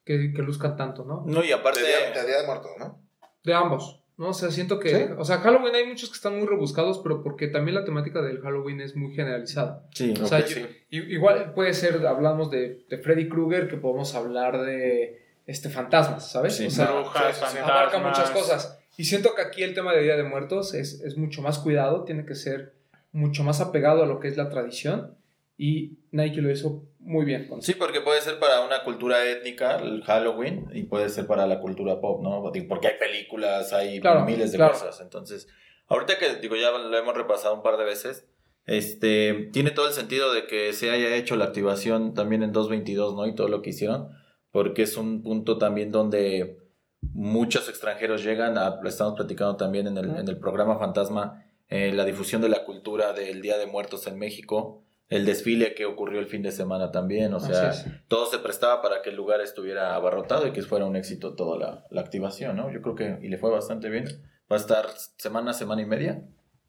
que, que luzcan tanto, ¿no? No, y aparte. De día, de Día de Muertos, ¿no? De ambos, ¿no? O sea, siento que, ¿Sí? o sea, Halloween hay muchos que están muy rebuscados, pero porque también la temática del Halloween es muy generalizada. Sí. O sea, Ok, yo- sí. i- igual puede ser, hablamos de, de Freddy Krueger, que podemos hablar de este fantasmas, ¿sabes? Sí. o sea, Brujas, abarca muchas cosas. Y siento que aquí el tema de Día de Muertos es, es mucho más cuidado, tiene que ser mucho más apegado a lo que es la tradición. Y Nike lo hizo muy bien. con Sí, porque puede ser para una cultura étnica, el Halloween, y puede ser para la cultura pop, ¿no? Porque hay películas, hay Claro, miles de claro. cosas. Entonces, ahorita que digo, ya lo hemos repasado un par de veces, este, tiene todo el sentido de que se haya hecho la activación también en 222, ¿no? Y todo lo que hicieron, porque es un punto también donde muchos extranjeros llegan, a, lo estamos platicando también en el, en el programa Fantasma, eh, la difusión de la cultura del Día de Muertos en México, el desfile que ocurrió el fin de semana también, o sea, todo se prestaba para que el lugar estuviera abarrotado y que fuera un éxito toda la, la activación, ¿no? Yo creo que, y le fue bastante bien. Va a estar semana, semana y media,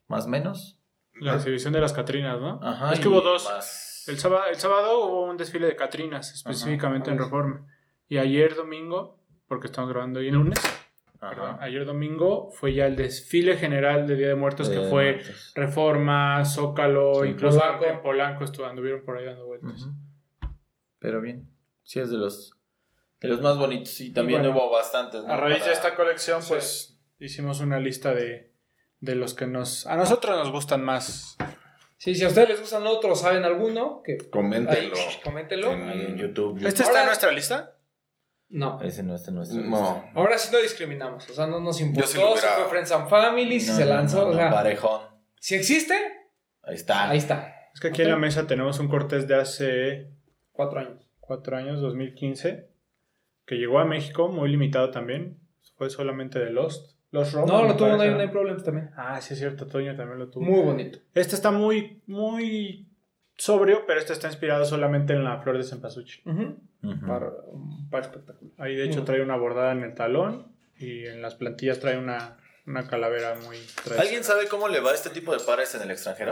más o menos. La exhibición de las Catrinas, ¿no? Ajá. es que hubo dos. más- El sábado, el sábado hubo un desfile de Catrinas, específicamente en. Reforma. Y ayer domingo, porque estamos grabando hoy el lunes. Perdón, ayer domingo fue ya el desfile general de Día de Muertos, que de fue Muertos. Reforma, Zócalo, Sí, incluso Polanco. en Polanco estuvo, anduvieron por ahí dando vueltas. Pero bien, sí es de los, de los más bonitos y también bueno, hubo bastantes. ¿no? A raíz Para- de esta colección, Sí. pues hicimos una lista de, de los que nos a nosotros nos gustan más. Sí, si a ustedes les gustan otros, ¿saben alguno? Que ahí, Coméntenlo. coméntenlo. En- YouTube. ¿Este está en nuestra lista? No. Ese no está en nuestra No. lista. Ahora sí no discriminamos. O sea, no nos importó lo si hubiera- fue Friends and Family, si No, se no, lanzó. no, o no, sea, parejón. si existe, Ahí está. ahí está. Es que aquí en la mesa tenemos un Cortés de hace Cuatro años. cuatro años, 2015, que llegó a México, muy limitado también. Fue solamente de Lost. Lost Roman, No, lo tuvo ¿no? Nine Problems también. Ah, sí es cierto, Toño también lo tuvo. Muy bonito. Este está muy, muy sobrio, pero este está inspirado solamente en la flor de cempasúchil. Ujú. Ujú. Par, un par espectacular. Ahí de hecho trae una bordada en el talón y en las plantillas trae una, una calavera muy tradicional. ¿Alguien sabe cómo le va a este tipo de pares en el extranjero?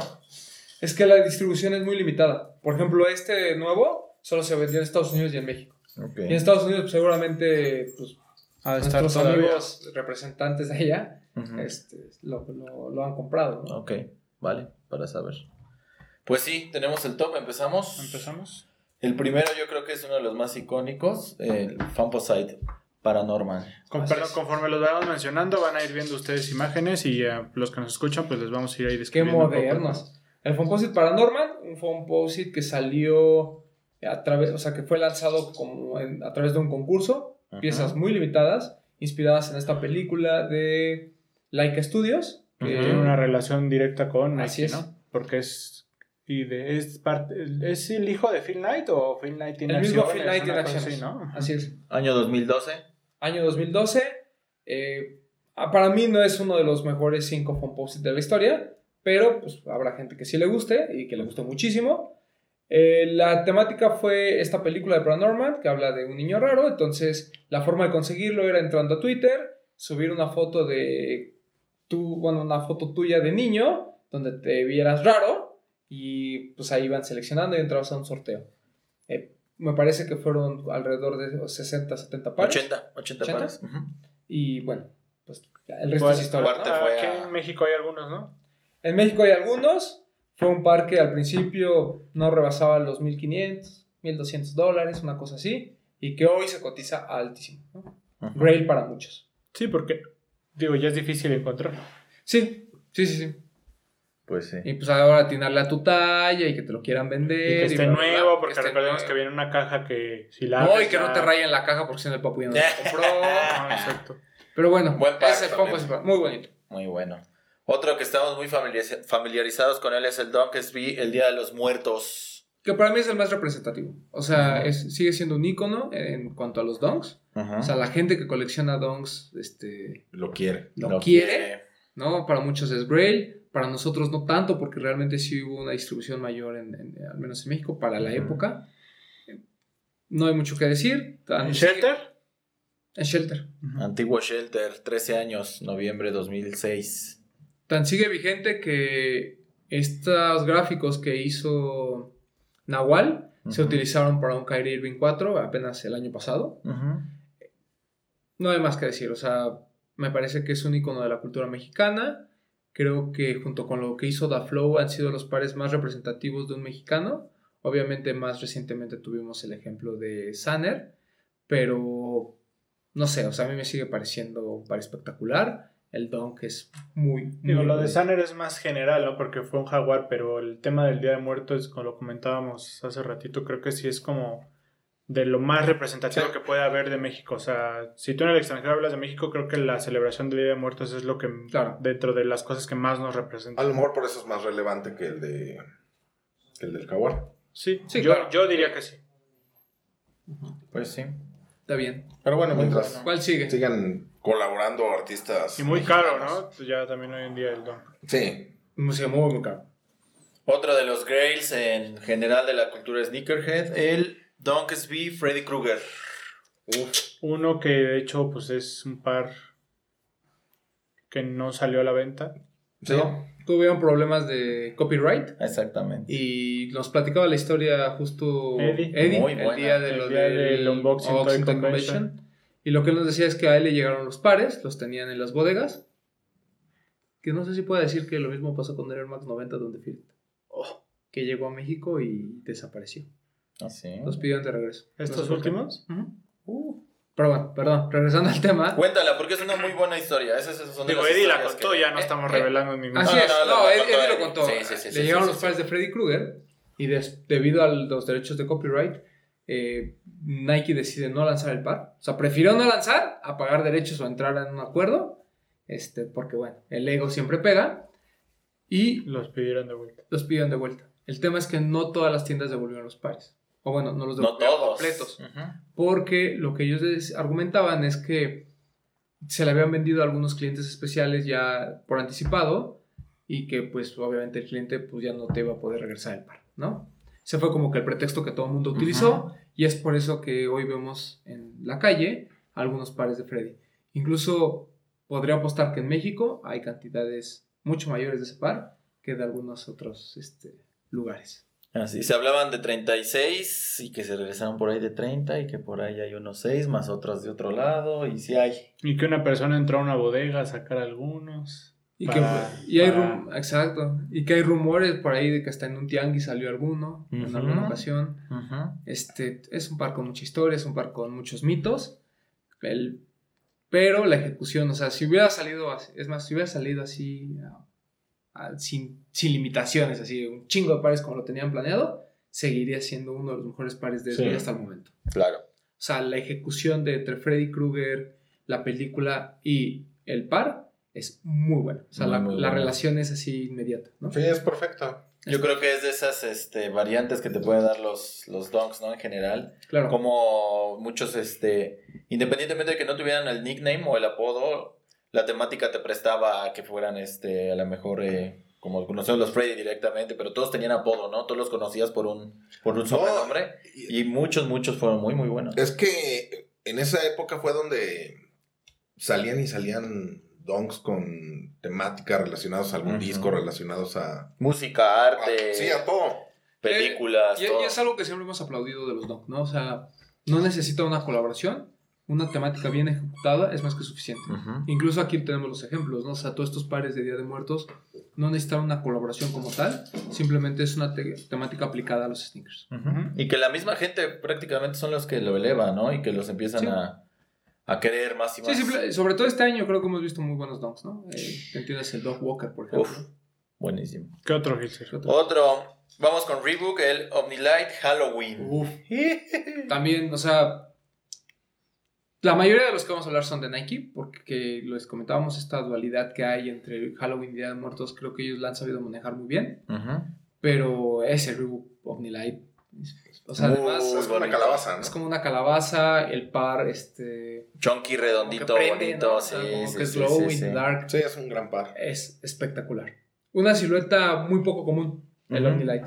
Es que la distribución es muy limitada. Por ejemplo, este nuevo solo se vendió en Estados Unidos y en México. Y en Estados Unidos, pues, seguramente, pues, estar nuestros todavía. amigos representantes de allá este, lo, lo- lo han comprado. ¿no? Ok, vale, para saber. Pues sí, tenemos el top, empezamos. ¿Empezamos? El primero yo creo que es uno de los más icónicos, el Famposite Paranormal. Con- perdón, conforme los vayamos mencionando, van a ir viendo ustedes imágenes y eh, los que nos escuchan, pues les vamos a ir ahí Qué describiendo. poco. modernos. El Fomposite Paranormal, un Fomposite que salió a través, o sea, que fue lanzado como en- a través de un concurso, Ajá. piezas muy limitadas, inspiradas en esta película de Laika Studios. que- Tiene una relación directa con Nike, Así es. ¿no? Porque es. Y de, es, parte, ¿Es el hijo de Phil Knight o Phil Knight tiene el mismo? Phil Knight tiene acciones. así, ¿no? Así es. Año 2012. Año 2012. eh, ah, para mí no es uno de los mejores cinco Fomposits de la historia, pero pues habrá gente que sí le guste y que le gustó muchísimo. Eh, la temática fue esta película de Paranormal que habla de un niño raro, entonces la forma de conseguirlo era entrando a Twitter, subir una foto de tú, bueno, una foto tuya de niño donde te vieras raro y pues ahí iban seleccionando y entrabas a un sorteo. Eh, me parece que fueron alrededor de 60, 70 pares. 80, 80 ¿80? pares. Y bueno, pues el resto Pues, es historia. Aparte ¿no? fue Aquí a- en México hay algunos, ¿no? En México hay algunos. Fue un par que al principio no rebasaba los 1500, 1200 dólares, una cosa así. Y que hoy se cotiza altísimo. ¿no? Grail para muchos. Sí, porque. Digo, ya es difícil encontrarlo. Sí, sí, sí, sí. Pues sí. Y pues ahora atinarle a tu talla y que te lo quieran vender. Y que esté bla, bla, bla, nuevo, que porque recordemos que viene en una caja que si la. No, y que no te rayen la caja porque si no el papu ya no te compró. Ah, exacto. Pero bueno, Buen ese es muy bonito. Muy bueno. Otro que estamos muy familiariz- familiarizados con él es el Donkey el Día de los Muertos. Que para mí es el más representativo. O sea, es, sigue siendo un icono en cuanto a los donks. O sea, la gente que colecciona donks este, Lo quiere. lo, quiere, ¿no? Para muchos es Grail, para nosotros no tanto, porque realmente sí hubo una distribución mayor, en, en- al menos en México, para la época. No hay mucho que decir. ¿En Shelter? En Shelter. Antiguo Shelter, 13 años, noviembre 2006. Tan sigue vigente que estos gráficos que hizo Nahual se utilizaron para un Kyrie Irving 4 apenas el año pasado. No hay más que decir, o sea, me parece que es un icono de la cultura mexicana. Creo que junto con lo que hizo Da Flow han sido los pares más representativos de un mexicano. Obviamente más recientemente tuvimos el ejemplo de Sanner, pero no sé, o sea, a mí me sigue pareciendo un par espectacular. El Donk es muy, muy Digo, lo de. Sanner es más general, ¿no? Porque fue un jaguar, pero el tema del Día de Muertos, como lo comentábamos hace ratito, creo que sí es como de lo más representativo Sí. que puede haber de México. O sea, si tú en el extranjero hablas de México, creo que la celebración del Día de Muertos es lo que, Claro. dentro de las cosas que más nos A representa. lo mejor por eso es más relevante que el de que el del jaguar. Sí, Sí, yo, claro. yo diría que sí. Pues sí. Está bien. Pero bueno, mientras bueno. ¿Cuál sigue? sigan colaborando artistas. Y muy caro. ¿no? Ya también hoy en día el don. Sí. Música muy, muy caro. Otro de los grails en general de la cultura sneakerhead, el Donkey Freddy Krueger. Uno que de hecho pues es un par que no salió a la venta. Sí. ¿no? Tuvieron problemas de copyright. Exactamente. Y nos platicaba la historia justo Eddie. Muy el buena. día, de El lo día del Unboxing Toy Toy Convention. Y lo que él nos decía es que a él le llegaron los pares, los tenían en las bodegas. Que no sé si puedo decir que lo mismo pasó con el Air Max 90 donde Field. Oh, que llegó a México y desapareció. Así. Los pidieron de regreso. ¿Estos No últimos? Ujú. Uh. Pero bueno, perdón, regresando al tema. Cuéntala, porque es una muy buena historia. Esas, esas son de Digo, Eddie la contó, que- ya no eh, estamos eh, revelando ningún Así No, es, no, no, Eddie lo contó. Sí, sí, sí, Le sí, llegaron sí, los sí, pares sí. de Freddy Krueger y des- debido a los derechos de copyright, eh, Nike decide no lanzar el par. O sea, prefirió no lanzar a pagar derechos o entrar en un acuerdo, este, porque bueno, el ego siempre pega y Los pidieron de vuelta. los pidieron de vuelta. El tema es que no todas las tiendas devolvieron los pares. O bueno, no los No devolvieron todos. completos Ujú. porque lo que ellos argumentaban es que se le habían vendido a algunos clientes especiales ya por anticipado y que pues obviamente el cliente pues ya no te iba a poder regresar el par, ¿no? Ese fue como que el pretexto que todo el mundo utilizó y es por eso que hoy vemos en la calle algunos pares de Freddy. Incluso podría apostar que en México hay cantidades mucho mayores de ese par que de algunos otros este, lugares. Así, se hablaban de 36 y que se regresaron por ahí de 30 y que por ahí hay unos 6 más otros de otro lado y sí hay. Y que una persona entró a una bodega a sacar algunos. Y, Para- que, y hay para- rum- exacto. Y que hay rumores por ahí de que hasta en un tianguis salió alguno en Ujú. alguna ocasión. Este es un par con mucha historia, es un par con muchos mitos. El- pero la ejecución, o sea, si hubiera salido así, es más, si hubiera salido así sin, sin limitaciones, así un chingo de pares como lo tenían planeado, seguiría siendo uno de los mejores pares de Sí. Hasta el momento. Claro. O sea, la ejecución de entre Freddy Krueger, la película y el par es muy buena. O sea, Muy, la, muy la buena. relación es así inmediata, ¿no? Sí, es perfecto. Yo creo que es de esas este, variantes que te pueden dar los, los donks, ¿no? En general. Claro. Como muchos, este, independientemente de que no tuvieran el nickname o el apodo, la temática te prestaba a que fueran, este, a lo mejor, eh, como conocemos los Freddy directamente, pero todos tenían apodo, ¿no? Todos los conocías por un, por un sobrenombre. Y- Y muchos, muchos fueron muy, muy buenos. Es que en esa época fue donde salían y salían donks con temáticas relacionadas a algún disco, relacionados a... Música, arte, a- sí, a todo. películas, Y, y todo. es algo que siempre hemos aplaudido de los Dunk, ¿no? O sea, no necesita una colaboración, una temática bien ejecutada es más que suficiente. Incluso aquí tenemos los ejemplos, ¿no? O sea, todos estos pares de Día de Muertos no necesitan una colaboración como tal, simplemente es una te- temática aplicada a los sneakers. Y que la misma gente prácticamente son los que lo elevan, ¿no? Y que los empiezan Sí. a, a querer más y más. Sí, simple- sobre todo este año creo que hemos visto muy buenos dunks, ¿no? Eh, entiendes el Dog Walker, por ejemplo. Uf, buenísimo. ¿Qué otro? ¿Qué otro? Otro, vamos con Reebok, el Omnilight Halloween. Uf. También, o sea, la mayoría de los que vamos a hablar son de Nike, porque les comentábamos esta dualidad que hay entre Halloween y Día de Muertos, creo que ellos la han sabido manejar muy bien, Ujú. pero ese Reebok Omnilight, o sea, Muy además Es como una calabaza, ¿no? es como una calabaza, el par, este... Chunky, redondito, prende, bonito. ¿no? Sí, como sí, que sí, glow sí, in the dark, Sí, es un gran par. es espectacular. Una silueta muy poco común, el Ujú. Omnilight,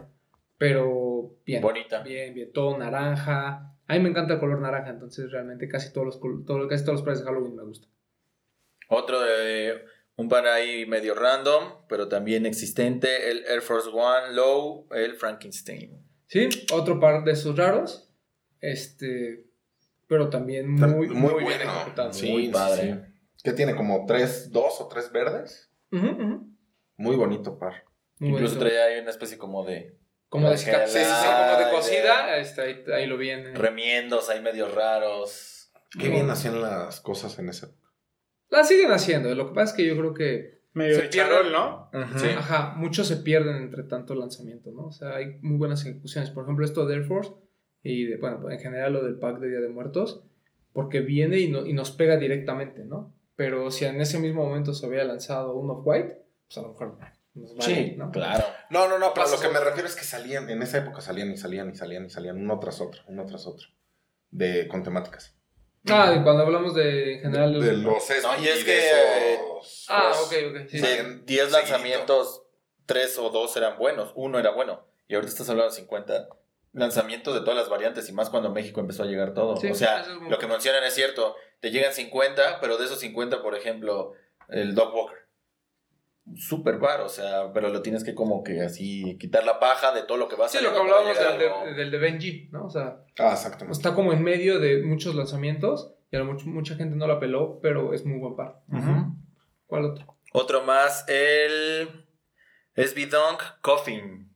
pero bien. Bonita. Bien, bien, todo naranja. A mí me encanta el color naranja, entonces realmente casi todos los, todo- casi todos los pares de Halloween me gustan. Otro de un par ahí medio random, pero también existente, el Air Force One Low, el Frankenstein. Sí, otro par de esos raros, este, pero también muy, muy, Muy bien bueno. ejecutado. Sí, Muy padre. sí. ¿Qué tiene? ¿Como tres, dos o tres verdes? Ujú. Muy bonito par. Muy Incluso bonito. traía ahí una especie como de como de, sí, sí, sí, como de de- cosida, este, ahí, ahí lo vi en... remiendos ahí medio raros. Qué bien hacían las cosas en ese. La siguen haciendo, lo que pasa es que yo creo que Medio Se charol, ¿no? Sí, ajá, muchos se pierden entre tanto lanzamiento, ¿no? O sea, hay muy buenas ejecuciones. Por ejemplo, esto de Air Force y, de- bueno, en general lo del pack de Día de Muertos, porque viene y, no- y nos pega directamente, ¿no? Pero si en ese mismo momento se hubiera lanzado un Off-White, pues a lo mejor nos vale, Sí, ¿no? claro. No, no, no, pero Pasa lo que me refiero es que salían, en esa época salían y salían y salían y salían uno tras otro, uno tras otro. De, con temáticas. Ah, y cuando hablamos de en general... De los No, y es de que, esos, Ah, pues, ok, ok. Sí. De Salían 10 seguidito. lanzamientos, 3 o 2 eran buenos, uno era bueno. Y ahorita estás hablando de 50 lanzamientos de todas las variantes y más cuando México empezó a llegar todo. Sí, o sea, es lo que mencionan es cierto. Te llegan 50, pero de esos 50, por ejemplo, el Dog Walker. Super bar, o sea, pero lo tienes que como que así quitar la paja de todo lo que va a Sí, lo que hablábamos del de, del de Benji, ¿no? O sea, Ah, exactamente. está como en medio de muchos lanzamientos y a lo mucho mucha gente no la peló, pero es muy buen par. ¿Cuál otro? Otro más, el SB Dunk Coffin.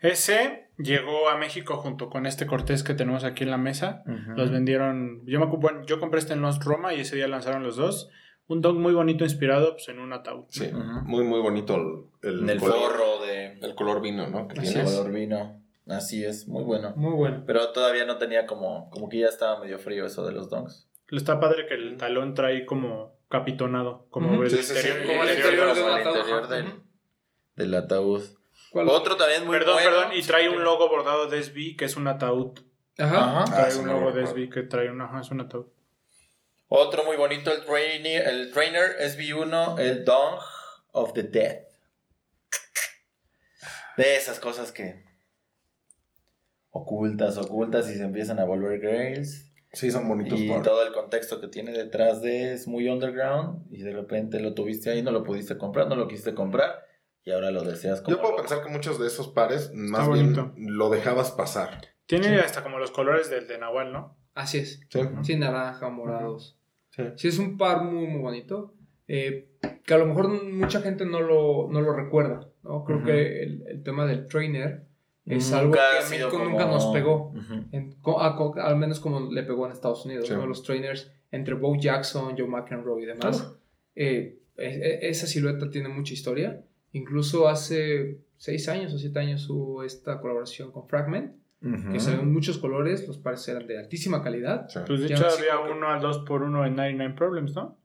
Ese llegó a México junto con este Cortés que tenemos aquí en la mesa. Los vendieron. Yo, me, bueno, yo compré este en Lost Roma y ese día lanzaron los dos. Un dog muy bonito inspirado pues, en un ataúd. Sí, muy, muy bonito el, el el color. forro de El color vino, ¿no? Que Así tiene. es. color vino. Así es, muy bueno. Muy bueno. Pero todavía no tenía como, como que ya estaba medio frío eso de los donks. Está padre que el talón trae como capitonado. Como el Sí, sí, sí. interior- Como el el interior interior de un al ataúd, del, del ataúd. ¿Cuál Otro también muy Perdón, bueno. perdón. Y trae un logo bordado de SB que es un ataúd. Ajá. Ajá. Ah, Trae ese un logo de. SB que trae un, ajá, es un ataúd. Otro muy bonito, el trainer, el trainer SB1, el Dong of the Dead. De esas cosas que ocultas, ocultas y se empiezan a volver grails. Sí, son bonitos Y par. todo el contexto que tiene detrás de es muy underground y de repente lo tuviste ahí, no lo pudiste comprar, no lo quisiste comprar y ahora lo deseas como Yo puedo loco. pensar que muchos de esos pares, más bonito. bien, lo dejabas pasar. Tiene Sí. hasta como los colores del de Nahual, ¿no? Así es. Sí. Sí, naranja, morados. Sí. Sí, es un par muy, muy bonito. eh, que a lo mejor mucha gente no lo, no lo recuerda, ¿no? Creo Ujú. que el, el tema del trainer es Nunca algo que a México como- nunca nos pegó. Ujú. En- co- a- al menos como le pegó en Estados Unidos, Sí. ¿no? Los trainers entre Bo Jackson, Joe McEnroe y demás. eh, e- e- esa silueta tiene mucha historia Incluso hace 6 años o 7 años hubo esta colaboración con Fragment, Que salió en muchos colores, los pares eran de altísima calidad. Sí. Pues de hecho había que- uno al 2x1 en 99 Problems, ¿no?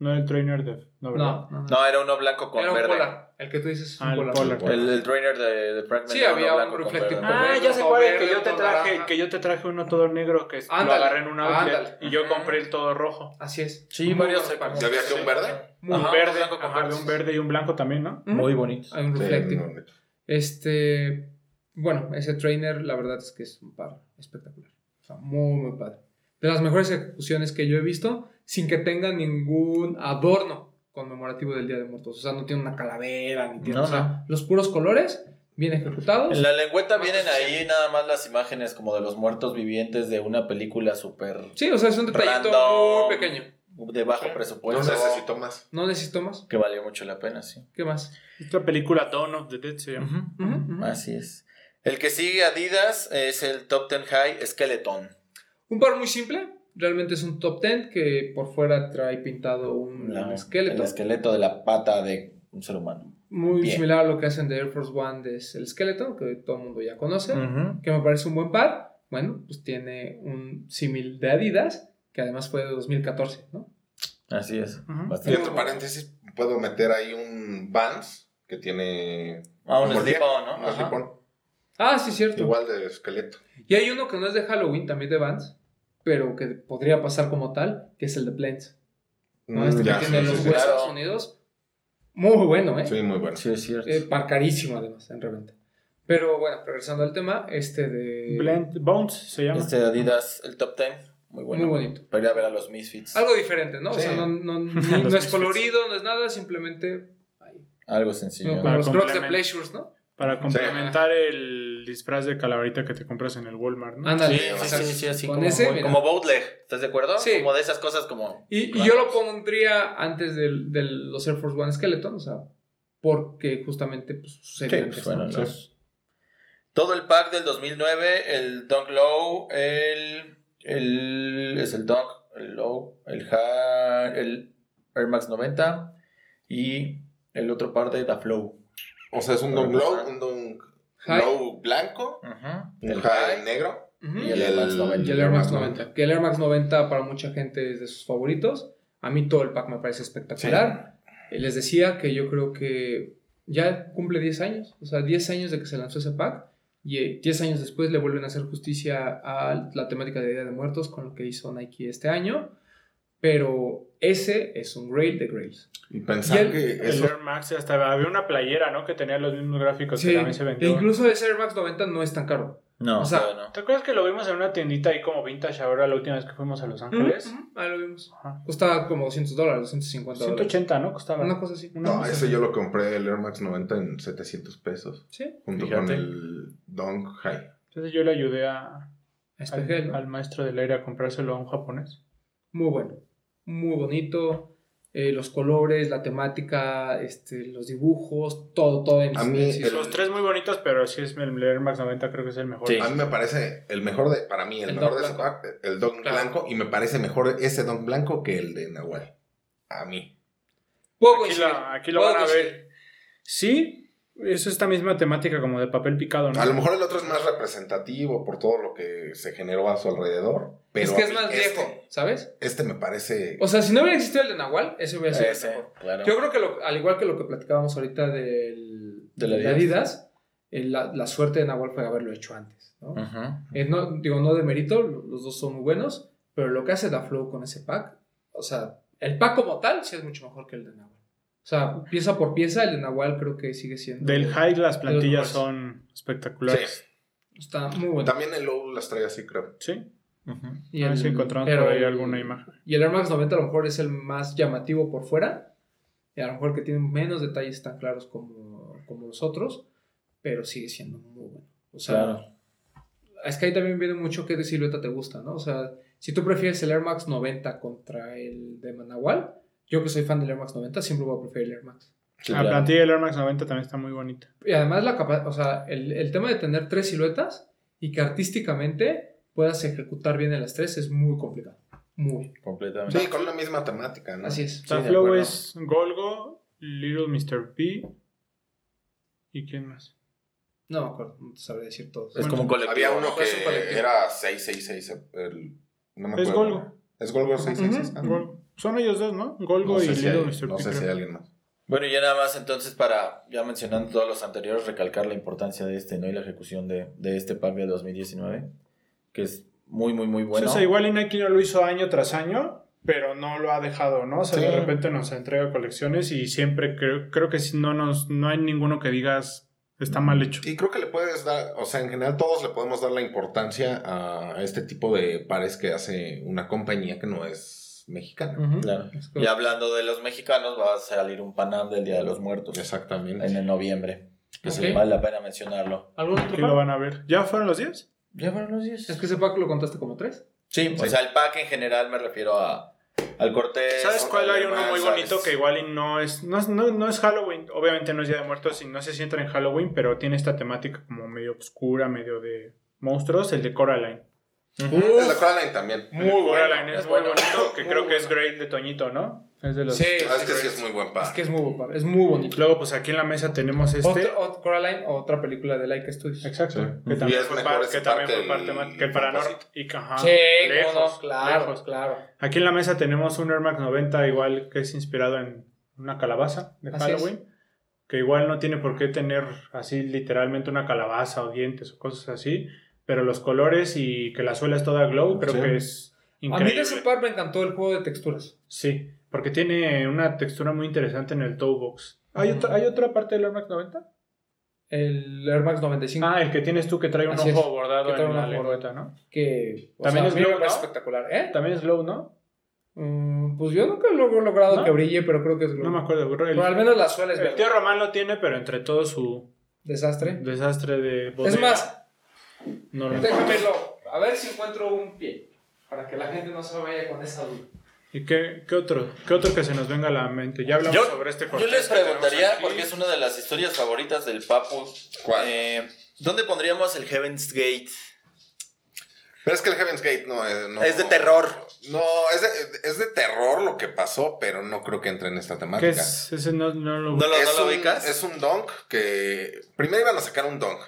No el trainer de... No, ¿verdad? No, no, no. No, era uno blanco con Era un verde. polar. El que tú dices es un Ah, el polar. polar. El, el trainer de, de Fragment Sí, había uno un verde. por Ah, verde, ya cuál es, que verde, yo te traje, naranja. que yo te traje uno todo negro que es- lo agarré en un outlet ándale. y yo compré el todo rojo. Así es. Sí, varios se-. ¿Ya había que un verde? Muy un Ajá, verde, un blanco con ajá, verde. un verde y un blanco también, ¿no? Muy bonitos. Hay un Sí, reflective. muy bonito. Este, bueno, ese trainer, la verdad es que es un par espectacular. O sea, muy, muy padre. De las mejores ejecuciones que yo he visto, sin que tenga ningún adorno conmemorativo del Día de Muertos. O sea, no tiene una calavera, ni tiene. No, o sea, los puros colores, bien ejecutados. En la lengüeta vienen ahí nada más las imágenes como de los muertos vivientes de una película súper Sí, o sea, es un detallito Random. muy pequeño. de bajo No presupuesto. necesito más. No necesito más. Que valió mucho la pena, sí. ¿Qué más? Esta película Dawn of the Dead se llama. Así es. El que sigue Adidas es el Top Ten High Skeleton. Un par muy simple. Realmente es un top 10 que por fuera trae pintado un La- esqueleto. El esqueleto de la pata de un ser humano. Muy Bien. similar a lo que hacen de Air Force One, es el esqueleto, que todo el mundo ya conoce. Que me parece un buen par. Bueno, pues tiene un símil de Adidas, que además fue de 2014, ¿no? Así es. Y entre paréntesis, puedo meter ahí un Vans que tiene. Ah, un slip ¿no? un Ajá. slip-on. Ah, sí, cierto. Igual de esqueleto. Y hay uno que no es de Halloween, también de Vans, pero que podría pasar como tal, que es el de Plains. ¿no? Este ya, que tiene sí, los sí, huesos claro. unidos. Muy bueno, ¿eh? Sí, muy bueno. Sí, es cierto. Eh, par carísimo además, en reventa. Pero bueno, regresando al tema, este de... Blend Bones se llama. Este de Adidas, el Top Ten. Muy bueno. Muy bonito. Para ir a ver a los Misfits. Algo diferente, ¿no? O sea, no, no- ni- Los no es colorido, no es nada, simplemente... ahí. Algo sencillo. No, ¿no? como Para los crocs de Pleasures, ¿no? Para complementar el disfraz de calaverita que te compras en el Walmart, ¿no? Ándale. Sí, sí, sí, sí, así Con como, ese, como bootleg, ¿estás de acuerdo? Sí. Como de esas cosas como... Y, y yo lo pondría antes del- de, los Air Force One Skeleton, o sea, porque justamente pues, sucede Sí, antes, pues, bueno, ¿no? los- Todo el pack del 2009, el Dunk Low, el, el es el Dunk, el Low, el High, el Air Max 90 y el otro par de Da Flow. O sea, es un Dunk Low, un Dunk High. Low blanco, Ujú. un High negro. Ujú. Y el Air Max 90. Y el Air Max 90. Que el Air Max 90 para mucha gente es de sus favoritos. A mí todo el pack me parece espectacular. Eh, Les decía que yo creo que ya cumple 10 años. O sea, 10 años de que se lanzó ese pack. Y eh, 10 años después le vuelven a hacer justicia a la temática de Día de Muertos con lo que hizo Nike este año. Pero ese es un grail de grails. Y pensar Y el- que El. Air Max hasta había una playera, ¿no? Que tenía los mismos gráficos Sí, que también se e vendió. incluso ese Air Max 90 no es tan caro. No, O sea, no. ¿Te acuerdas que lo vimos en una tiendita ahí como vintage ahora la última vez que fuimos a Los Ángeles? Ujú, Ahí lo vimos. Ajá. Costaba como 200 dólares, 250 dólares. 180, ¿no? Costaba. Una cosa así. Una No, cosa ese así. yo lo compré el Air Max 90 en 700 pesos. Sí. Junto Fíjate. con el Dunk High. Entonces yo le ayudé a, Espejel, al, ¿no? al maestro del aire a comprárselo a un japonés. Muy bueno. Muy bonito. Eh, los colores, la temática, este, los dibujos, todo, todo. en A mí sí, el- Los tres muy bonitos, pero sí es el Air Max 90 creo que es el mejor. Sí. A mí me parece el mejor de, para mí, el, El mejor de blanco. pack, el Claro. blanco, y me parece mejor ese Dunk blanco que el de Nahual. A mí. Puedo Aquí, coincidir, la- aquí lo puedo van a ver. Sí, es esta misma temática como de papel picado, ¿no? A lo mejor el otro es más representativo por todo lo que se generó a su alrededor. Pero es que es más este- viejo, ¿sabes? Este me parece. O sea, si no hubiera existido el de Nahual, ese hubiera sido el Ese, mejor. claro. Yo creo que lo- al igual que lo que platicábamos ahorita del, de Adidas. Adidas, la, la suerte de Nahual fue haberlo hecho antes, ¿no? Eh, no, digo, no de mérito, los dos son muy buenos, pero lo que hace Da Flow con ese pack, o sea, el pack como tal sí es mucho mejor que el de Nahual. O sea, pieza por pieza, el de Nahual creo que sigue siendo. Del high las plantillas son espectaculares. Está muy bueno. También el low las trae así, creo. Sí. Ujú. Y a ver el- si encontramos pero por ahí alguna imagen. Y el Air Max 90 a lo mejor es el más llamativo por fuera. Y a lo mejor que tiene menos detalles tan claros como, como los otros. Pero sigue siendo muy bueno. O sea, Claro. es que ahí también viene mucho qué de silueta te gusta, ¿no? O sea, si tú prefieres el Air Max 90 contra el de Manahual, yo que soy fan del Air Max 90 siempre voy a preferir el Air Max. Sí, la claro. plantilla del Air Max 90 también está muy bonita. Y además la capa- o sea, el, el tema de tener tres siluetas y que artísticamente puedas ejecutar bien en las tres es muy complicado. Muy. Completamente. Sí, con la misma temática, ¿no? Así es. Sí, La de flow acuerdo. es Golgo, Little Mr. P ¿Y quién más? No me acuerdo, no te sabré decir todos. Es como un colectivo. Había uno Es un que colectivo. era 666. El, no me Es acuerdo. Golgo. Es Golgo 666. Ujú, Gol- Son ellos dos, ¿no? Golgo No y si Little hay, Mr. no sé si hay alguien más. Bueno, y ya nada más entonces para, ya mencionando todos los anteriores, recalcar la importancia de este, ¿no? Y la ejecución de, de este de 2019, que es muy, muy, muy bueno. O sea, igual Nike no lo hizo año tras año, pero no lo ha dejado, ¿no? O sea, Sí. de repente nos entrega colecciones y siempre creo, creo que si no nos, no hay ninguno que digas está mal hecho. Y creo que le puedes dar, o sea, en general todos le podemos dar la importancia a este tipo de pares que hace una compañía que no es mexicana. Ujú. Claro. Y hablando de los mexicanos, va a salir un Panam del Día de los Muertos Exactamente. en el noviembre. Que Ok. vale la pena mencionarlo. ¿Algún otro lo pack? van a ver. ¿Ya fueron los 10? ¿Ya fueron los 10? Es que ese pack lo contaste como tres. Sí, o Sí. sea, el pack en general me refiero a, al Cortés. ¿Sabes cuál hay uno muy ¿sabes? bonito que igual y no es, no es, no, no es Halloween? Obviamente no es Día de Muertos y no sé si entra en Halloween, pero tiene esta temática como medio oscura, medio de monstruos, el de Coraline. El de Coraline también. Muy Coraline, es, es muy bueno. bonito, que Muy creo que es bueno. Great de Toñito, ¿no? Es de los... Sí. Ah, es que sí es muy buen par. Es que es muy guapo, es muy bonito. Luego, pues aquí en la mesa tenemos este... Otro- otro- Coraline, otra película de Like Studios. Exacto. Sí. Que Y también es fue, mejor par- ese que también par fue parte el- que el Paranor. Composite. Y que, ajá, sí, lejos, no, claro, lejos. claro. Aquí en la mesa tenemos un Air Max 90 igual que es inspirado en una calabaza de Así Halloween. Que igual no tiene por qué tener así literalmente una calabaza o dientes o cosas así. Pero los colores y que la suela es toda glow creo Sí. que es A mí increíble. de ese par me encantó el juego de texturas. Sí, porque tiene una textura muy interesante en el toe box. ¿Hay, otra, ¿Hay otra parte del Air Max 90? El Air Max 95. Ah, el que tienes tú que trae un Así ojo es, bordado que trae en un la ojo lengüeta, ¿no? que También sea, es glow, ¿no? espectacular. ¿Eh? También es glow, ¿no? Mm, pues yo nunca lo he logrado ¿No? que brille, pero creo que es glow. No me acuerdo. bro. El, Pero al menos la suela es el verde. tío Román lo tiene, pero entre todo su Desastre. desastre de bodega, Es más, no lo déjamelo. A ver si encuentro un pie. Para que la gente no se vaya con esa duda. ¿Y qué, qué otro? ¿Qué otro que se nos venga a la mente? Ya hablamos Yo, sobre este yo les preguntaría, porque es una de las historias favoritas del Papu. ¿Cuál? eh, ¿Dónde pondríamos el Heaven's Gate? Pero es que el Heaven's Gate no, eh, no- Es de terror. No, es de, es de terror lo que pasó, pero no creo que entre en esta ¿Qué temática. es? Ese no, no lo... No lo, es, no lo un, ubicas. es un donk que. Primero iban a sacar un donk.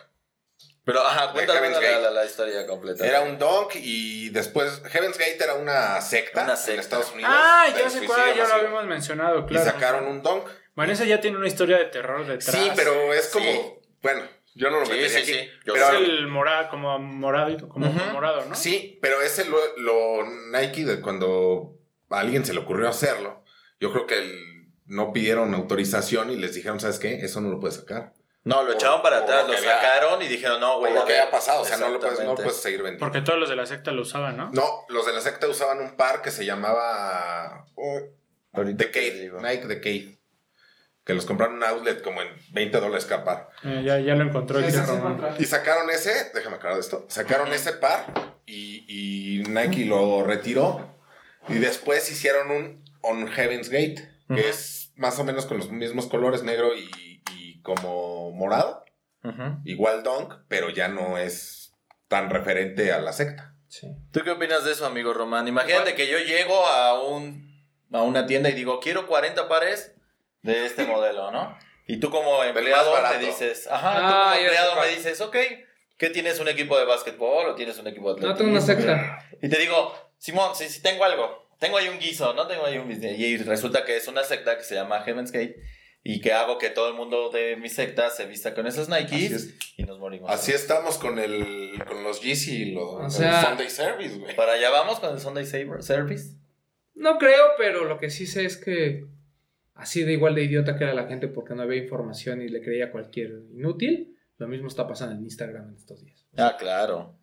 Pero, ajá, cuéntame la, Gate. la- la historia completa. Era un donk y después. Heaven's Gate era una secta, Una secta. en Estados Unidos. Ah, ya sé cuál, ya lo habíamos mencionado, Y claro. sacaron un donk. Vanessa ya tiene una historia de terror detrás. Sí, pero es como. Sí. Bueno, yo no lo Sí, metería sí, aquí. sí. Yo Pero Es el morado, como morado, como morado, ¿no? Sí, pero ese lo, lo Nike de cuando a alguien se le ocurrió hacerlo, yo creo que el- no pidieron autorización y les dijeron, ¿sabes qué? Eso no lo puedes sacar. No, lo Por- echaron para atrás, lo lo que había- sacaron y dijeron, no, Por güey. lo que había pasado, o sea, no lo, puedes, no puedes seguir vendiendo. Porque todos los de la secta lo usaban, ¿no? No, los de la secta usaban un par que se llamaba oh, The Cave. Nike The Cave. Que los compraron en un outlet como en 20 dólares cada par. Eh, ya, ya lo encontró sí. Y sacaron ese, déjame aclarar de esto, sacaron ese par y, y Nike lo retiró. Y después hicieron un On Heaven's Gate, que es más o menos con los mismos colores, negro y, y como morado. Ujú. Igual Dunk, pero ya no es tan referente a la secta. Sí. ¿Tú qué opinas de eso, amigo Román? Imagínate que yo llego a un a una tienda y digo, quiero 40 pares de este modelo, ¿no? Y tú como empleado barato. me dices, ajá, tú Ah, como ya sé empleado me dices, ok, ¿qué tienes un equipo de básquetbol o tienes un equipo de No atletismo? tengo una secta. Y te digo, Simón, sí, sí tengo algo. Tengo ahí un guiso, ¿no? Tengo ahí un business. Y resulta que es una secta que se llama Heaven's Gate y que hago que todo el mundo de mi secta se vista con esos Nikes es. y nos morimos. Así estamos con el con los Yeezy y los O el sea- Sunday Service, güey. Para allá vamos con el Sunday Service. No creo, pero lo que sí sé es que así de igual de idiota que era la gente porque no había información y le creía cualquier inútil, lo mismo está pasando en Instagram en estos días. Ah, claro.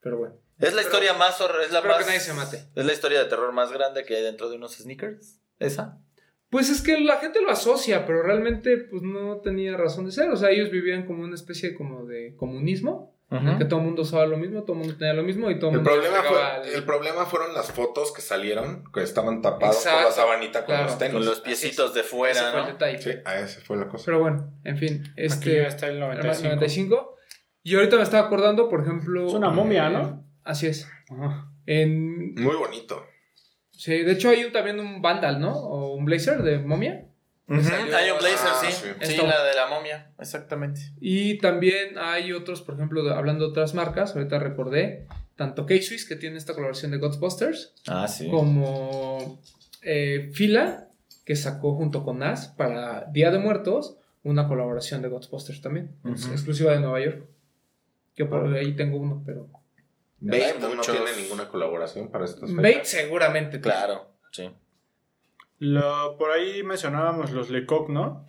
Pero bueno. Es la Pero- historia más hor- es la más que nadie se mate. Es la historia de terror más grande que hay dentro de unos sneakers. Esa. Pues es que la gente lo asocia, pero realmente pues no tenía razón de ser. O sea, ellos vivían como una especie como de comunismo, en el que todo el mundo usaba lo mismo, todo el mundo tenía lo mismo y todo el mundo problema, fue, el- el problema fueron las fotos que salieron, que estaban tapados por Exacto, la sabanita con claro. los tenis. Con los piecitos de Ese fuera, fue el ¿no? detalle. Sí, a ese fue la cosa. Pero bueno, en fin, Aquí este ya está el Air Max 95. 95. Y ahorita me estaba acordando, por ejemplo. Es una momia, eh, ¿no? Así es. Ajá. En, Muy bonito. Sí, de hecho hay un- también un Vandal, ¿no? O un Blazer de momia. Hay un Blazer, ah, sí. sí. Sí, la de la momia, exactamente. Y también hay otros, por ejemplo, de- hablando de otras marcas, ahorita recordé, tanto K-Swiss, que tiene esta colaboración de Ghostbusters, Ah, sí. como eh, Fila, que sacó junto con Nas para Día de Muertos una colaboración de Ghostbusters también, exclusiva de Nueva York. Yo por ahí tengo uno, pero... Bait Hay no muchos. tiene ninguna colaboración para estos. Bait seguramente. Claro, sí. Lo, por ahí mencionábamos los Lecoq, ¿no?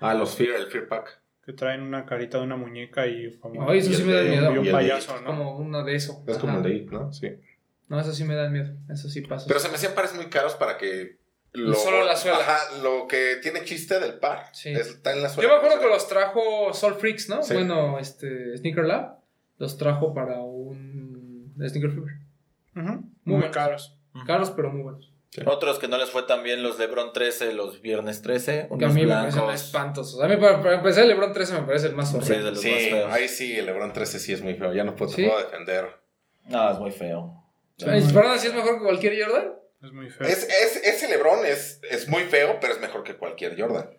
Ah, los Fear, el Fear Pack. Que traen una carita de una muñeca y como Ay, eso Y sí el me da de- miedo. y un Y payaso, ¿no? Como una de eso. Es como el de It, ¿no? Sí. No, eso sí me da miedo. Eso sí pasa. Pero se me hacían pares muy caros para que. Lo, Solo la suela. Ajá, lo que tiene chiste del par. Sí. Está en la suela. Yo me acuerdo que los trajo Soul Freaks, ¿no? Sí. Bueno, este Sneaker Lab los trajo para un Sneaker Fever. Ujú, Muy Muy buenos. caros. Caros, pero muy buenos. Otros que no les fue tan bien, los LeBron 13, los Viernes 13, Que a unos mí me parecen blancos. espantosos. A mí, para, para empezar, el LeBron 13 me parece el más Sí, horrible. de los Sí, más feos. ahí sí, el LeBron 13 sí es muy feo. Ya no puedo, ¿Sí? puedo defender. No, es muy feo. Perdón, ¿así es mejor que cualquier Jordan? Es muy feo. Es, es, ese LeBron es, es muy feo, pero es mejor que cualquier Jordan.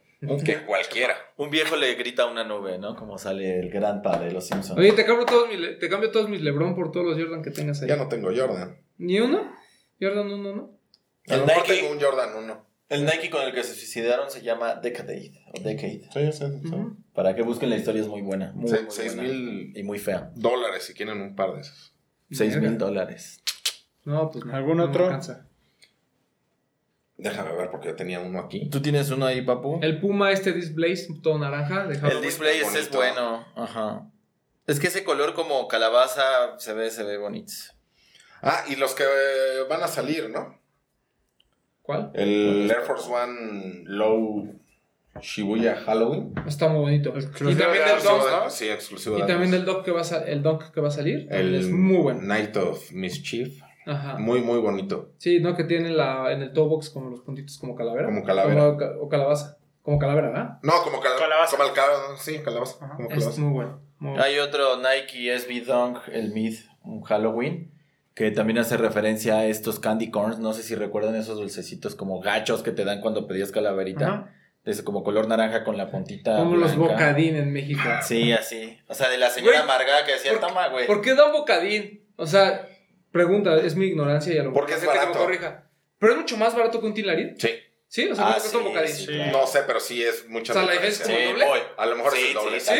Que cualquiera. Un viejo le grita a una nube, ¿no? Como sale el gran padre de los Simpsons. Oye, te cambio, todos mis, te cambio todos mis LeBron por todos los Jordan que tengas ahí. Ya no tengo Jordan. ¿Ni uno? Jordan 1, ¿no? A El lo mejor Nike- tengo un Jordan 1. El Nike con el que se suicidaron se llama Decade. O Decade. Sí, sí, sí. Ujú. Para que busquen la historia es muy buena. Muy, Se- muy seis buena. mil- Y muy fea. Dólares si quieren un par de esos. 6 Verga. mil dólares. No, pues no. ¿Algún no otro? alcanza. Déjame ver porque yo tenía uno aquí. ¿Tú tienes uno ahí, papu? El Puma, este Displace, todo naranja. De El display ese es bueno. Ajá. Es que ese color como calabaza se ve, se ve bonito. Ah, y los que eh, van a salir, ¿no? ¿Cuál? El Air Force One Low Shibuya Halloween. Está muy bonito. Exclusivo Y también de del Adidas, Dunk, ¿no? Sí, exclusivo Y de también del Dunk que va a, el que va a salir. El es muy bueno. Night of Mischief. Ajá. Muy, muy bonito. Sí, ¿no? Que tiene la, en el toe box como los puntitos como calavera. Como calavera. Como o calabaza. Como calavera, ¿verdad? No, como cal- Calabaza. Como el cal- sí, calabaza. Ajá. Como Es calabaza. muy bueno. muy bueno. Hay otro Nike SB Dunk, el Mid, un Halloween, que también hace referencia a estos candy corns. No sé si recuerdan esos dulcecitos como gachos que te dan cuando pedías calaverita. Ajá. De ese como color naranja con la puntita. Como los bocadín en México. Sí, así. O sea, de la señora Güey, amargada que decía, ¿por- toma, güey. ¿Por qué dan bocadín? O sea, pregunta, es mi ignorancia y a lo mejor Porque es gente que me barato. corrija. Pero es mucho más barato que un tilarín. Sí. ¿Sí? O sea, Ah, ¿cuánto cuesta un sí, sí, claro. No sé, pero sí es mucha O sea, la diferencia Sí, ¿Como doble? voy. A lo mejor sí, es el doble. Sí.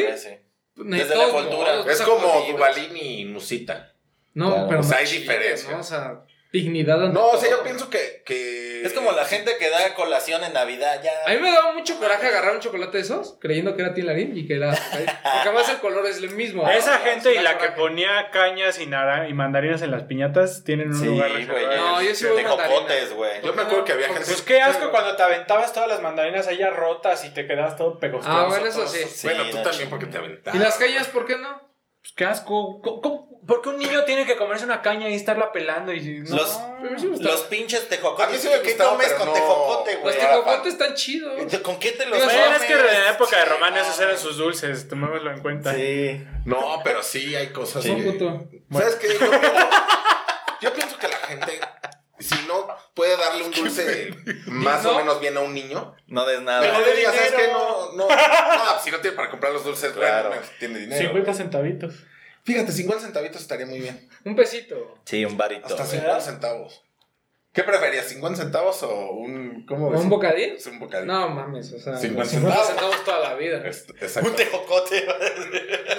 De Desde la envoltura. modos, Es como. Dubalín y Nusita. No, Claro. pero O sea, no hay diferencia. ¿no? O sea, dignidad No, o sea, yo pienso que, que... Es como la gente que da colación en Navidad, ya. A mí me daba mucho coraje agarrar un chocolate de esos, creyendo que era tilarín y que era. Porque además el color es el mismo. Esa ¿no? gente y la que ponía cañas y, nara- y mandarinas en las piñatas tienen un Sí, lugar güey. No, yo sí voy jocotes, güey. Yo me acuerdo que había gente... Pues qué asco cuando te aventabas todas las mandarinas ahí ya rotas y te quedabas todo pegostoso. Ah, bueno, eso sí. Sí, bueno, tú no también porque te aventaste. ¿Y las cañas por qué no? Pues qué asco. ¿Cómo- cómo- ¿Por qué un niño tiene que comerse una caña y estarla pelando? Y, no, Los- sí. Los pinches tejocotes. A mí sí me ¿Qué gustaba, comes con no- tejocote, Los güey? tejocotes están chidos. ¿Con qué te los comes? es que en la época de Román esos eran sus dulces, tomémoslo en cuenta. Sí. No, pero sí hay cosas Sí. Que... puto. ¿Sabes qué? Yo yo pienso que la gente, si no puede darle un dulce más ¿No? o menos bien a un niño, No des mejor nada. le digas, ¿sabes qué? No, no, no, si no tiene para comprar los dulces, Claro. bueno, tiene dinero. 50 centavitos. Fíjate, 50 centavitos estaría muy bien. Un pesito. Sí, un varito. Hasta güey. 50 centavos. ¿Qué preferías, 50 centavos o un... ¿Cómo. ¿Un bocadín? Es un bocadillo. No mames, o sea. 50 50 centavos. centavos toda la vida. Es- Exacto. Un tejocote.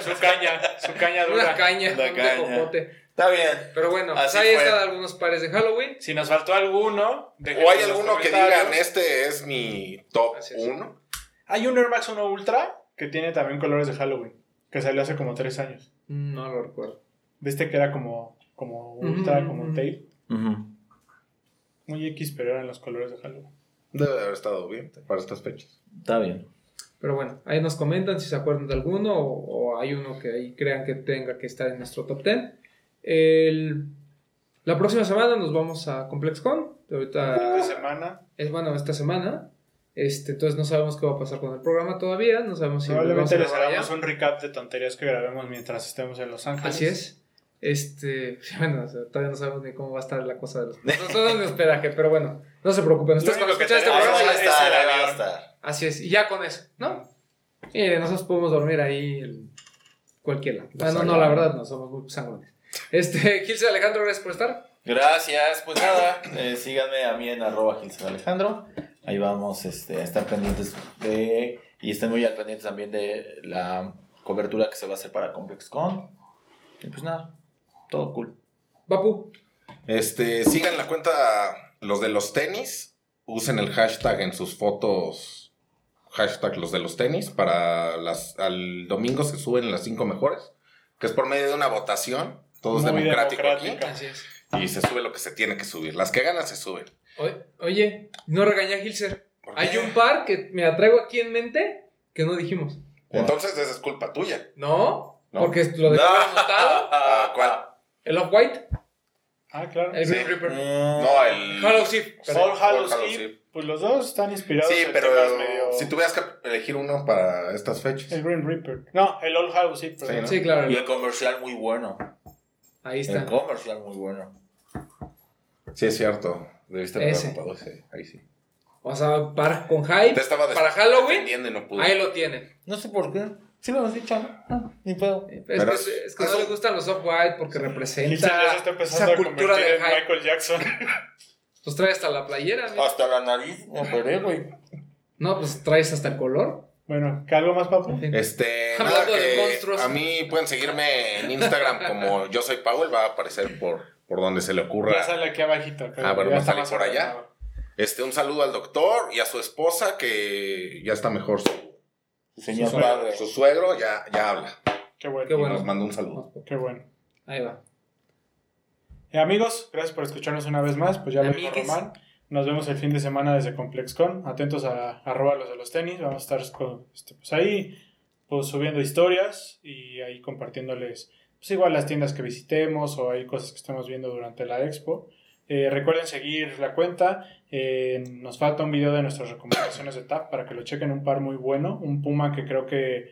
Su caña, su caña Una dura. caña, Una un caña. tejocote. Está bien. Pero bueno, pues Así ahí fue. están algunos pares de Halloween. Si nos faltó alguno, O hay alguno que digan, este es mi top Así es. 1. Hay un Air Max 1 Ultra que tiene también colores de Halloween, que salió hace como 3 años. No lo recuerdo. De este que era como, como Ultra, Ujú, como ujú. tape. Ujú. Muy X, pero eran los colores de Halloween. Debe de haber estado bien para estas fechas. Está bien. Pero bueno, ahí nos comentan si se acuerdan de alguno o, o hay uno que ahí crean que tenga que estar en nuestro top 10. El- la próxima semana nos vamos a ComplexCon. Ahorita semana. es bueno esta semana. Este, entonces no sabemos qué va a pasar con el programa todavía. No sabemos si Probablemente les allá. un recap de tonterías que grabemos mientras estemos en Los Ángeles. Así es. Este, bueno, o sea, todavía no sabemos ni cómo va a estar la cosa de los nosotros de hospedaje, pero bueno, no se preocupen. Ustedes cuando escuchan este programa, Ahí es va a el estar, ahí va a avión. estar. así es, y ya con eso, ¿no? Y nosotros podemos dormir ahí el, cualquier lado. Ah, no, no, la verdad, no, somos muy sangrones. Este, Gilce Alejandro, gracias por estar. Gracias, pues nada, eh, síganme a mí en arroba Gilson Alejandro. Ahí vamos este, a estar pendientes de, y estén muy al pendiente también de la cobertura que se va a hacer para ComplexCon. Y pues nada, todo cool. Papu, Este, sigan la cuenta, los de los tenis, usen el hashtag en sus fotos, hashtag los de los tenis, para las, al domingo se suben las cinco mejores, que es por medio de una votación, todo es democrático democrática. así es. aquí, y se sube lo que se tiene que subir, las que ganan se suben. Oye, no regañé a Gilser. Hay un par que me atraigo aquí en mente que no dijimos. Entonces esa es culpa tuya. ¿No? No. Porque lo de anotado. Ah, ¿cuál? El Off-White, Ah, claro. el Sí. Green Reaper. No, el... Eve. All Hallows All Hallows Eve, pues los dos están inspirados Sí, en pero medio... si tuvieras que elegir uno para estas fechas. El Green Reaper. No, el All Hallows Eve, perdón. Sí, ¿no? Sí, claro. Y el comercial muy bueno. Ahí El está. comercial muy bueno. Sí, es cierto. Debiste haber Ese. ocupado ese. Ahí sí. O sea, para, con hype, para Halloween, no pude. ahí lo tienen. No sé por qué. Sí lo hemos dicho, ¿no? No, ni pedo. Es, Pero que, es que no eso- le gustan los Off-White porque representa ya se está empezando esa a cultura hype. Michael Jackson. Pues trae hasta la playera, ¿no? Hasta la nariz me operé, güey. No, pues traes hasta el color. Bueno, ¿qué algo más, papu? Este, nada, de que monstruos. a mí pueden seguirme en Instagram como yo soy Powell, va a aparecer por, por donde se le ocurra. Ya sale aquí abajito. Ah, bueno, Ya va a está salir más por allá. Este, un saludo al doctor y a su esposa que ya está mejor su, Señor Su padre. su suegro, ya, ya habla. Qué bueno. Qué Y bueno. nos manda un saludo. Qué bueno. Ahí va. Eh, amigos, gracias por escucharnos una vez más. Pues ya lo dijo. Román. Nos vemos el fin de semana desde ComplexCon. Atentos a arroba los de los tenis. Vamos a estar este, pues ahí pues, subiendo historias y ahí compartiéndoles pues igual las tiendas que visitemos o hay cosas que estemos viendo durante la expo. Eh, recuerden seguir la cuenta. Eh, nos falta un video de nuestras recomendaciones de TAP para que lo chequen. Un par muy bueno. Un Puma que creo que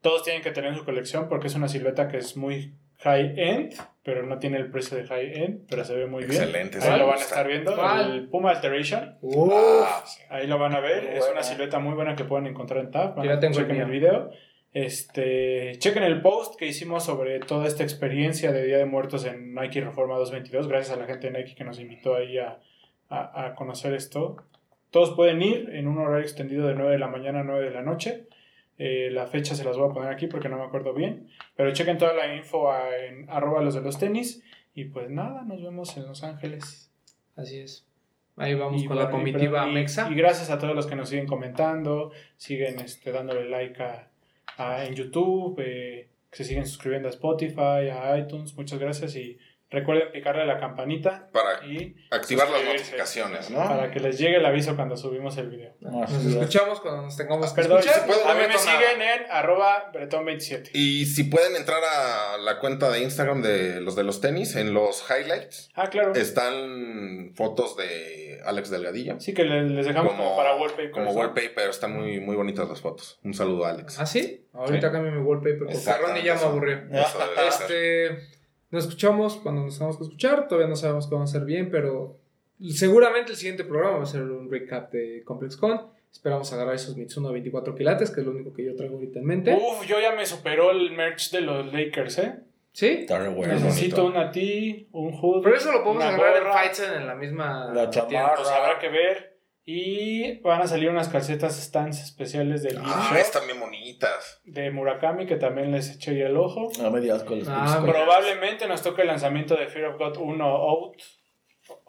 todos tienen que tener en su colección porque es una silueta que es muy high-end, pero no tiene el precio de high-end, pero se ve muy bien. Excelente. Ahí lo van a estar viendo. ¿Cuál? El Puma Alteration. Ah, sí. Ahí lo van a ver. Es buena. una silueta muy buena que pueden encontrar en TAP. Yo ya tengo el chequen mío. el video. Este, chequen el post que hicimos sobre toda esta experiencia de Día de Muertos en Nike Reforma 222. Gracias a la gente de Nike que nos invitó ahí a, a- a conocer esto. Todos pueden ir en un horario extendido de 9 de la mañana a 9 de la noche. Eh, la fecha se las voy a poner aquí porque no me acuerdo bien. Pero chequen toda la info a- en arroba los de los tenis. Y pues nada, nos vemos en Los Ángeles. Así es. Ahí vamos Y con la comitiva y- Mexa. Y gracias a todos los que nos siguen comentando, siguen este, dándole like a, a- en YouTube, eh, que se siguen suscribiendo a Spotify, a iTunes. Muchas gracias y recuerden picarle a la campanita Para y activar las notificaciones, ¿no? para que les llegue el aviso cuando subimos el video. Nos Así es. escuchamos cuando nos tengamos que Perdón, escuchar. si puedo- a mí me siguen en arroba bretón27. Y si pueden entrar a la cuenta de Instagram de los de los tenis, en los highlights Ah, claro. están fotos de Alex Delgadillo. Sí, que les, dejamos como, para wallpaper. Como wallpaper, están muy, muy bonitas las fotos. Un saludo a Alex. ¿Ah, sí? Ahorita Sí. cambio mi wallpaper porque Ronnie ya me aburrió. Eso debe ser. Este, nos escuchamos cuando nos tengamos que escuchar. Todavía no sabemos cómo hacer bien, pero seguramente el siguiente programa va a ser un recap de ComplexCon. Esperamos agarrar esos Mitsuno 24 quilates, que es lo único que yo traigo ahorita en mente. Uf, yo ya me superó el merch de los Lakers, ¿eh? ¿Sí? Bueno. Necesito bonito. una tee, un hood. Pero eso lo podemos una agarrar gorra. en Fightsen en la misma La tienda. chamarra. Pues habrá que ver. Y van a salir unas calcetas stands especiales del Ah, están bien bonitas. de Murakami que también les eché ahí el ojo. No me digas con los Ah. Probablemente nos toque el lanzamiento de Fear of God 1 Out.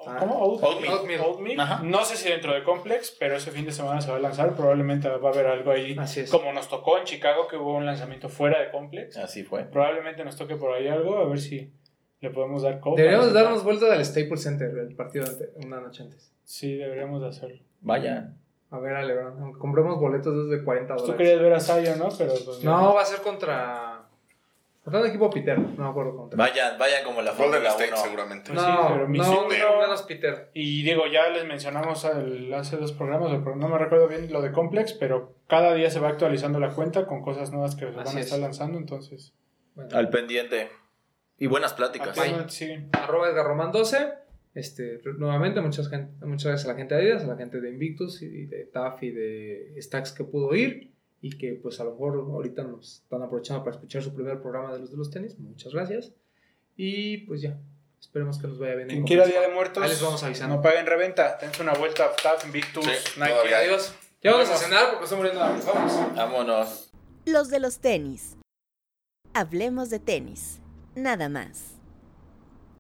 Ah. ¿Cómo? Out? Oatmeal. Oatmeal. Oatmeal. Ajá. No sé si dentro de Complex, pero ese fin de semana se va a lanzar. Probablemente va a haber algo ahí. Así es. Como nos tocó en Chicago, que hubo un lanzamiento fuera de Complex. Así fue. Probablemente nos toque por ahí algo. A ver si le podemos dar copa. Deberíamos darnos vuelta del Staples Center, el partido ante- una noche antes. Sí, deberíamos de hacerlo. Vaya. A ver, Ale, ¿verdad? aunque compremos boletos desde 40 Pues dólares. tú querías ver a Sayo, ¿no? Pero pues, No, va a ser contra. Contra un equipo Peter, no me acuerdo contra. Vayan, vayan como la Golden State 1. seguramente. Pues sí, no, pero no, Mizuno- no, menos Peter. Y digo, ya les mencionamos al- hace dos programas, pero no me recuerdo bien lo de Complex, pero cada día se va actualizando la cuenta con cosas nuevas que se van Así a es. estar lanzando, entonces. Bueno, Al pendiente. Y buenas pláticas. Arroba Edgar Román 12. Este, nuevamente, muchas, muchas gracias a la gente de Adidas, a la gente de Invictus y de TAF y de Stacks que pudo ir y que pues a lo mejor ahorita nos están aprovechando para escuchar su primer programa de los de los tenis. Muchas gracias. Y pues ya, esperemos que nos vaya bien. en Quien quiera Día de Muertos, Ahí les vamos avisando. no paguen reventa. Dense una vuelta a TAF, Invictus, Sí, Nike. todavía. Adiós. Ya vamos a cenar porque estoy muriendo de hambre. Vamos. Vámonos. Los de los tenis. Hablemos de tenis. Nada más.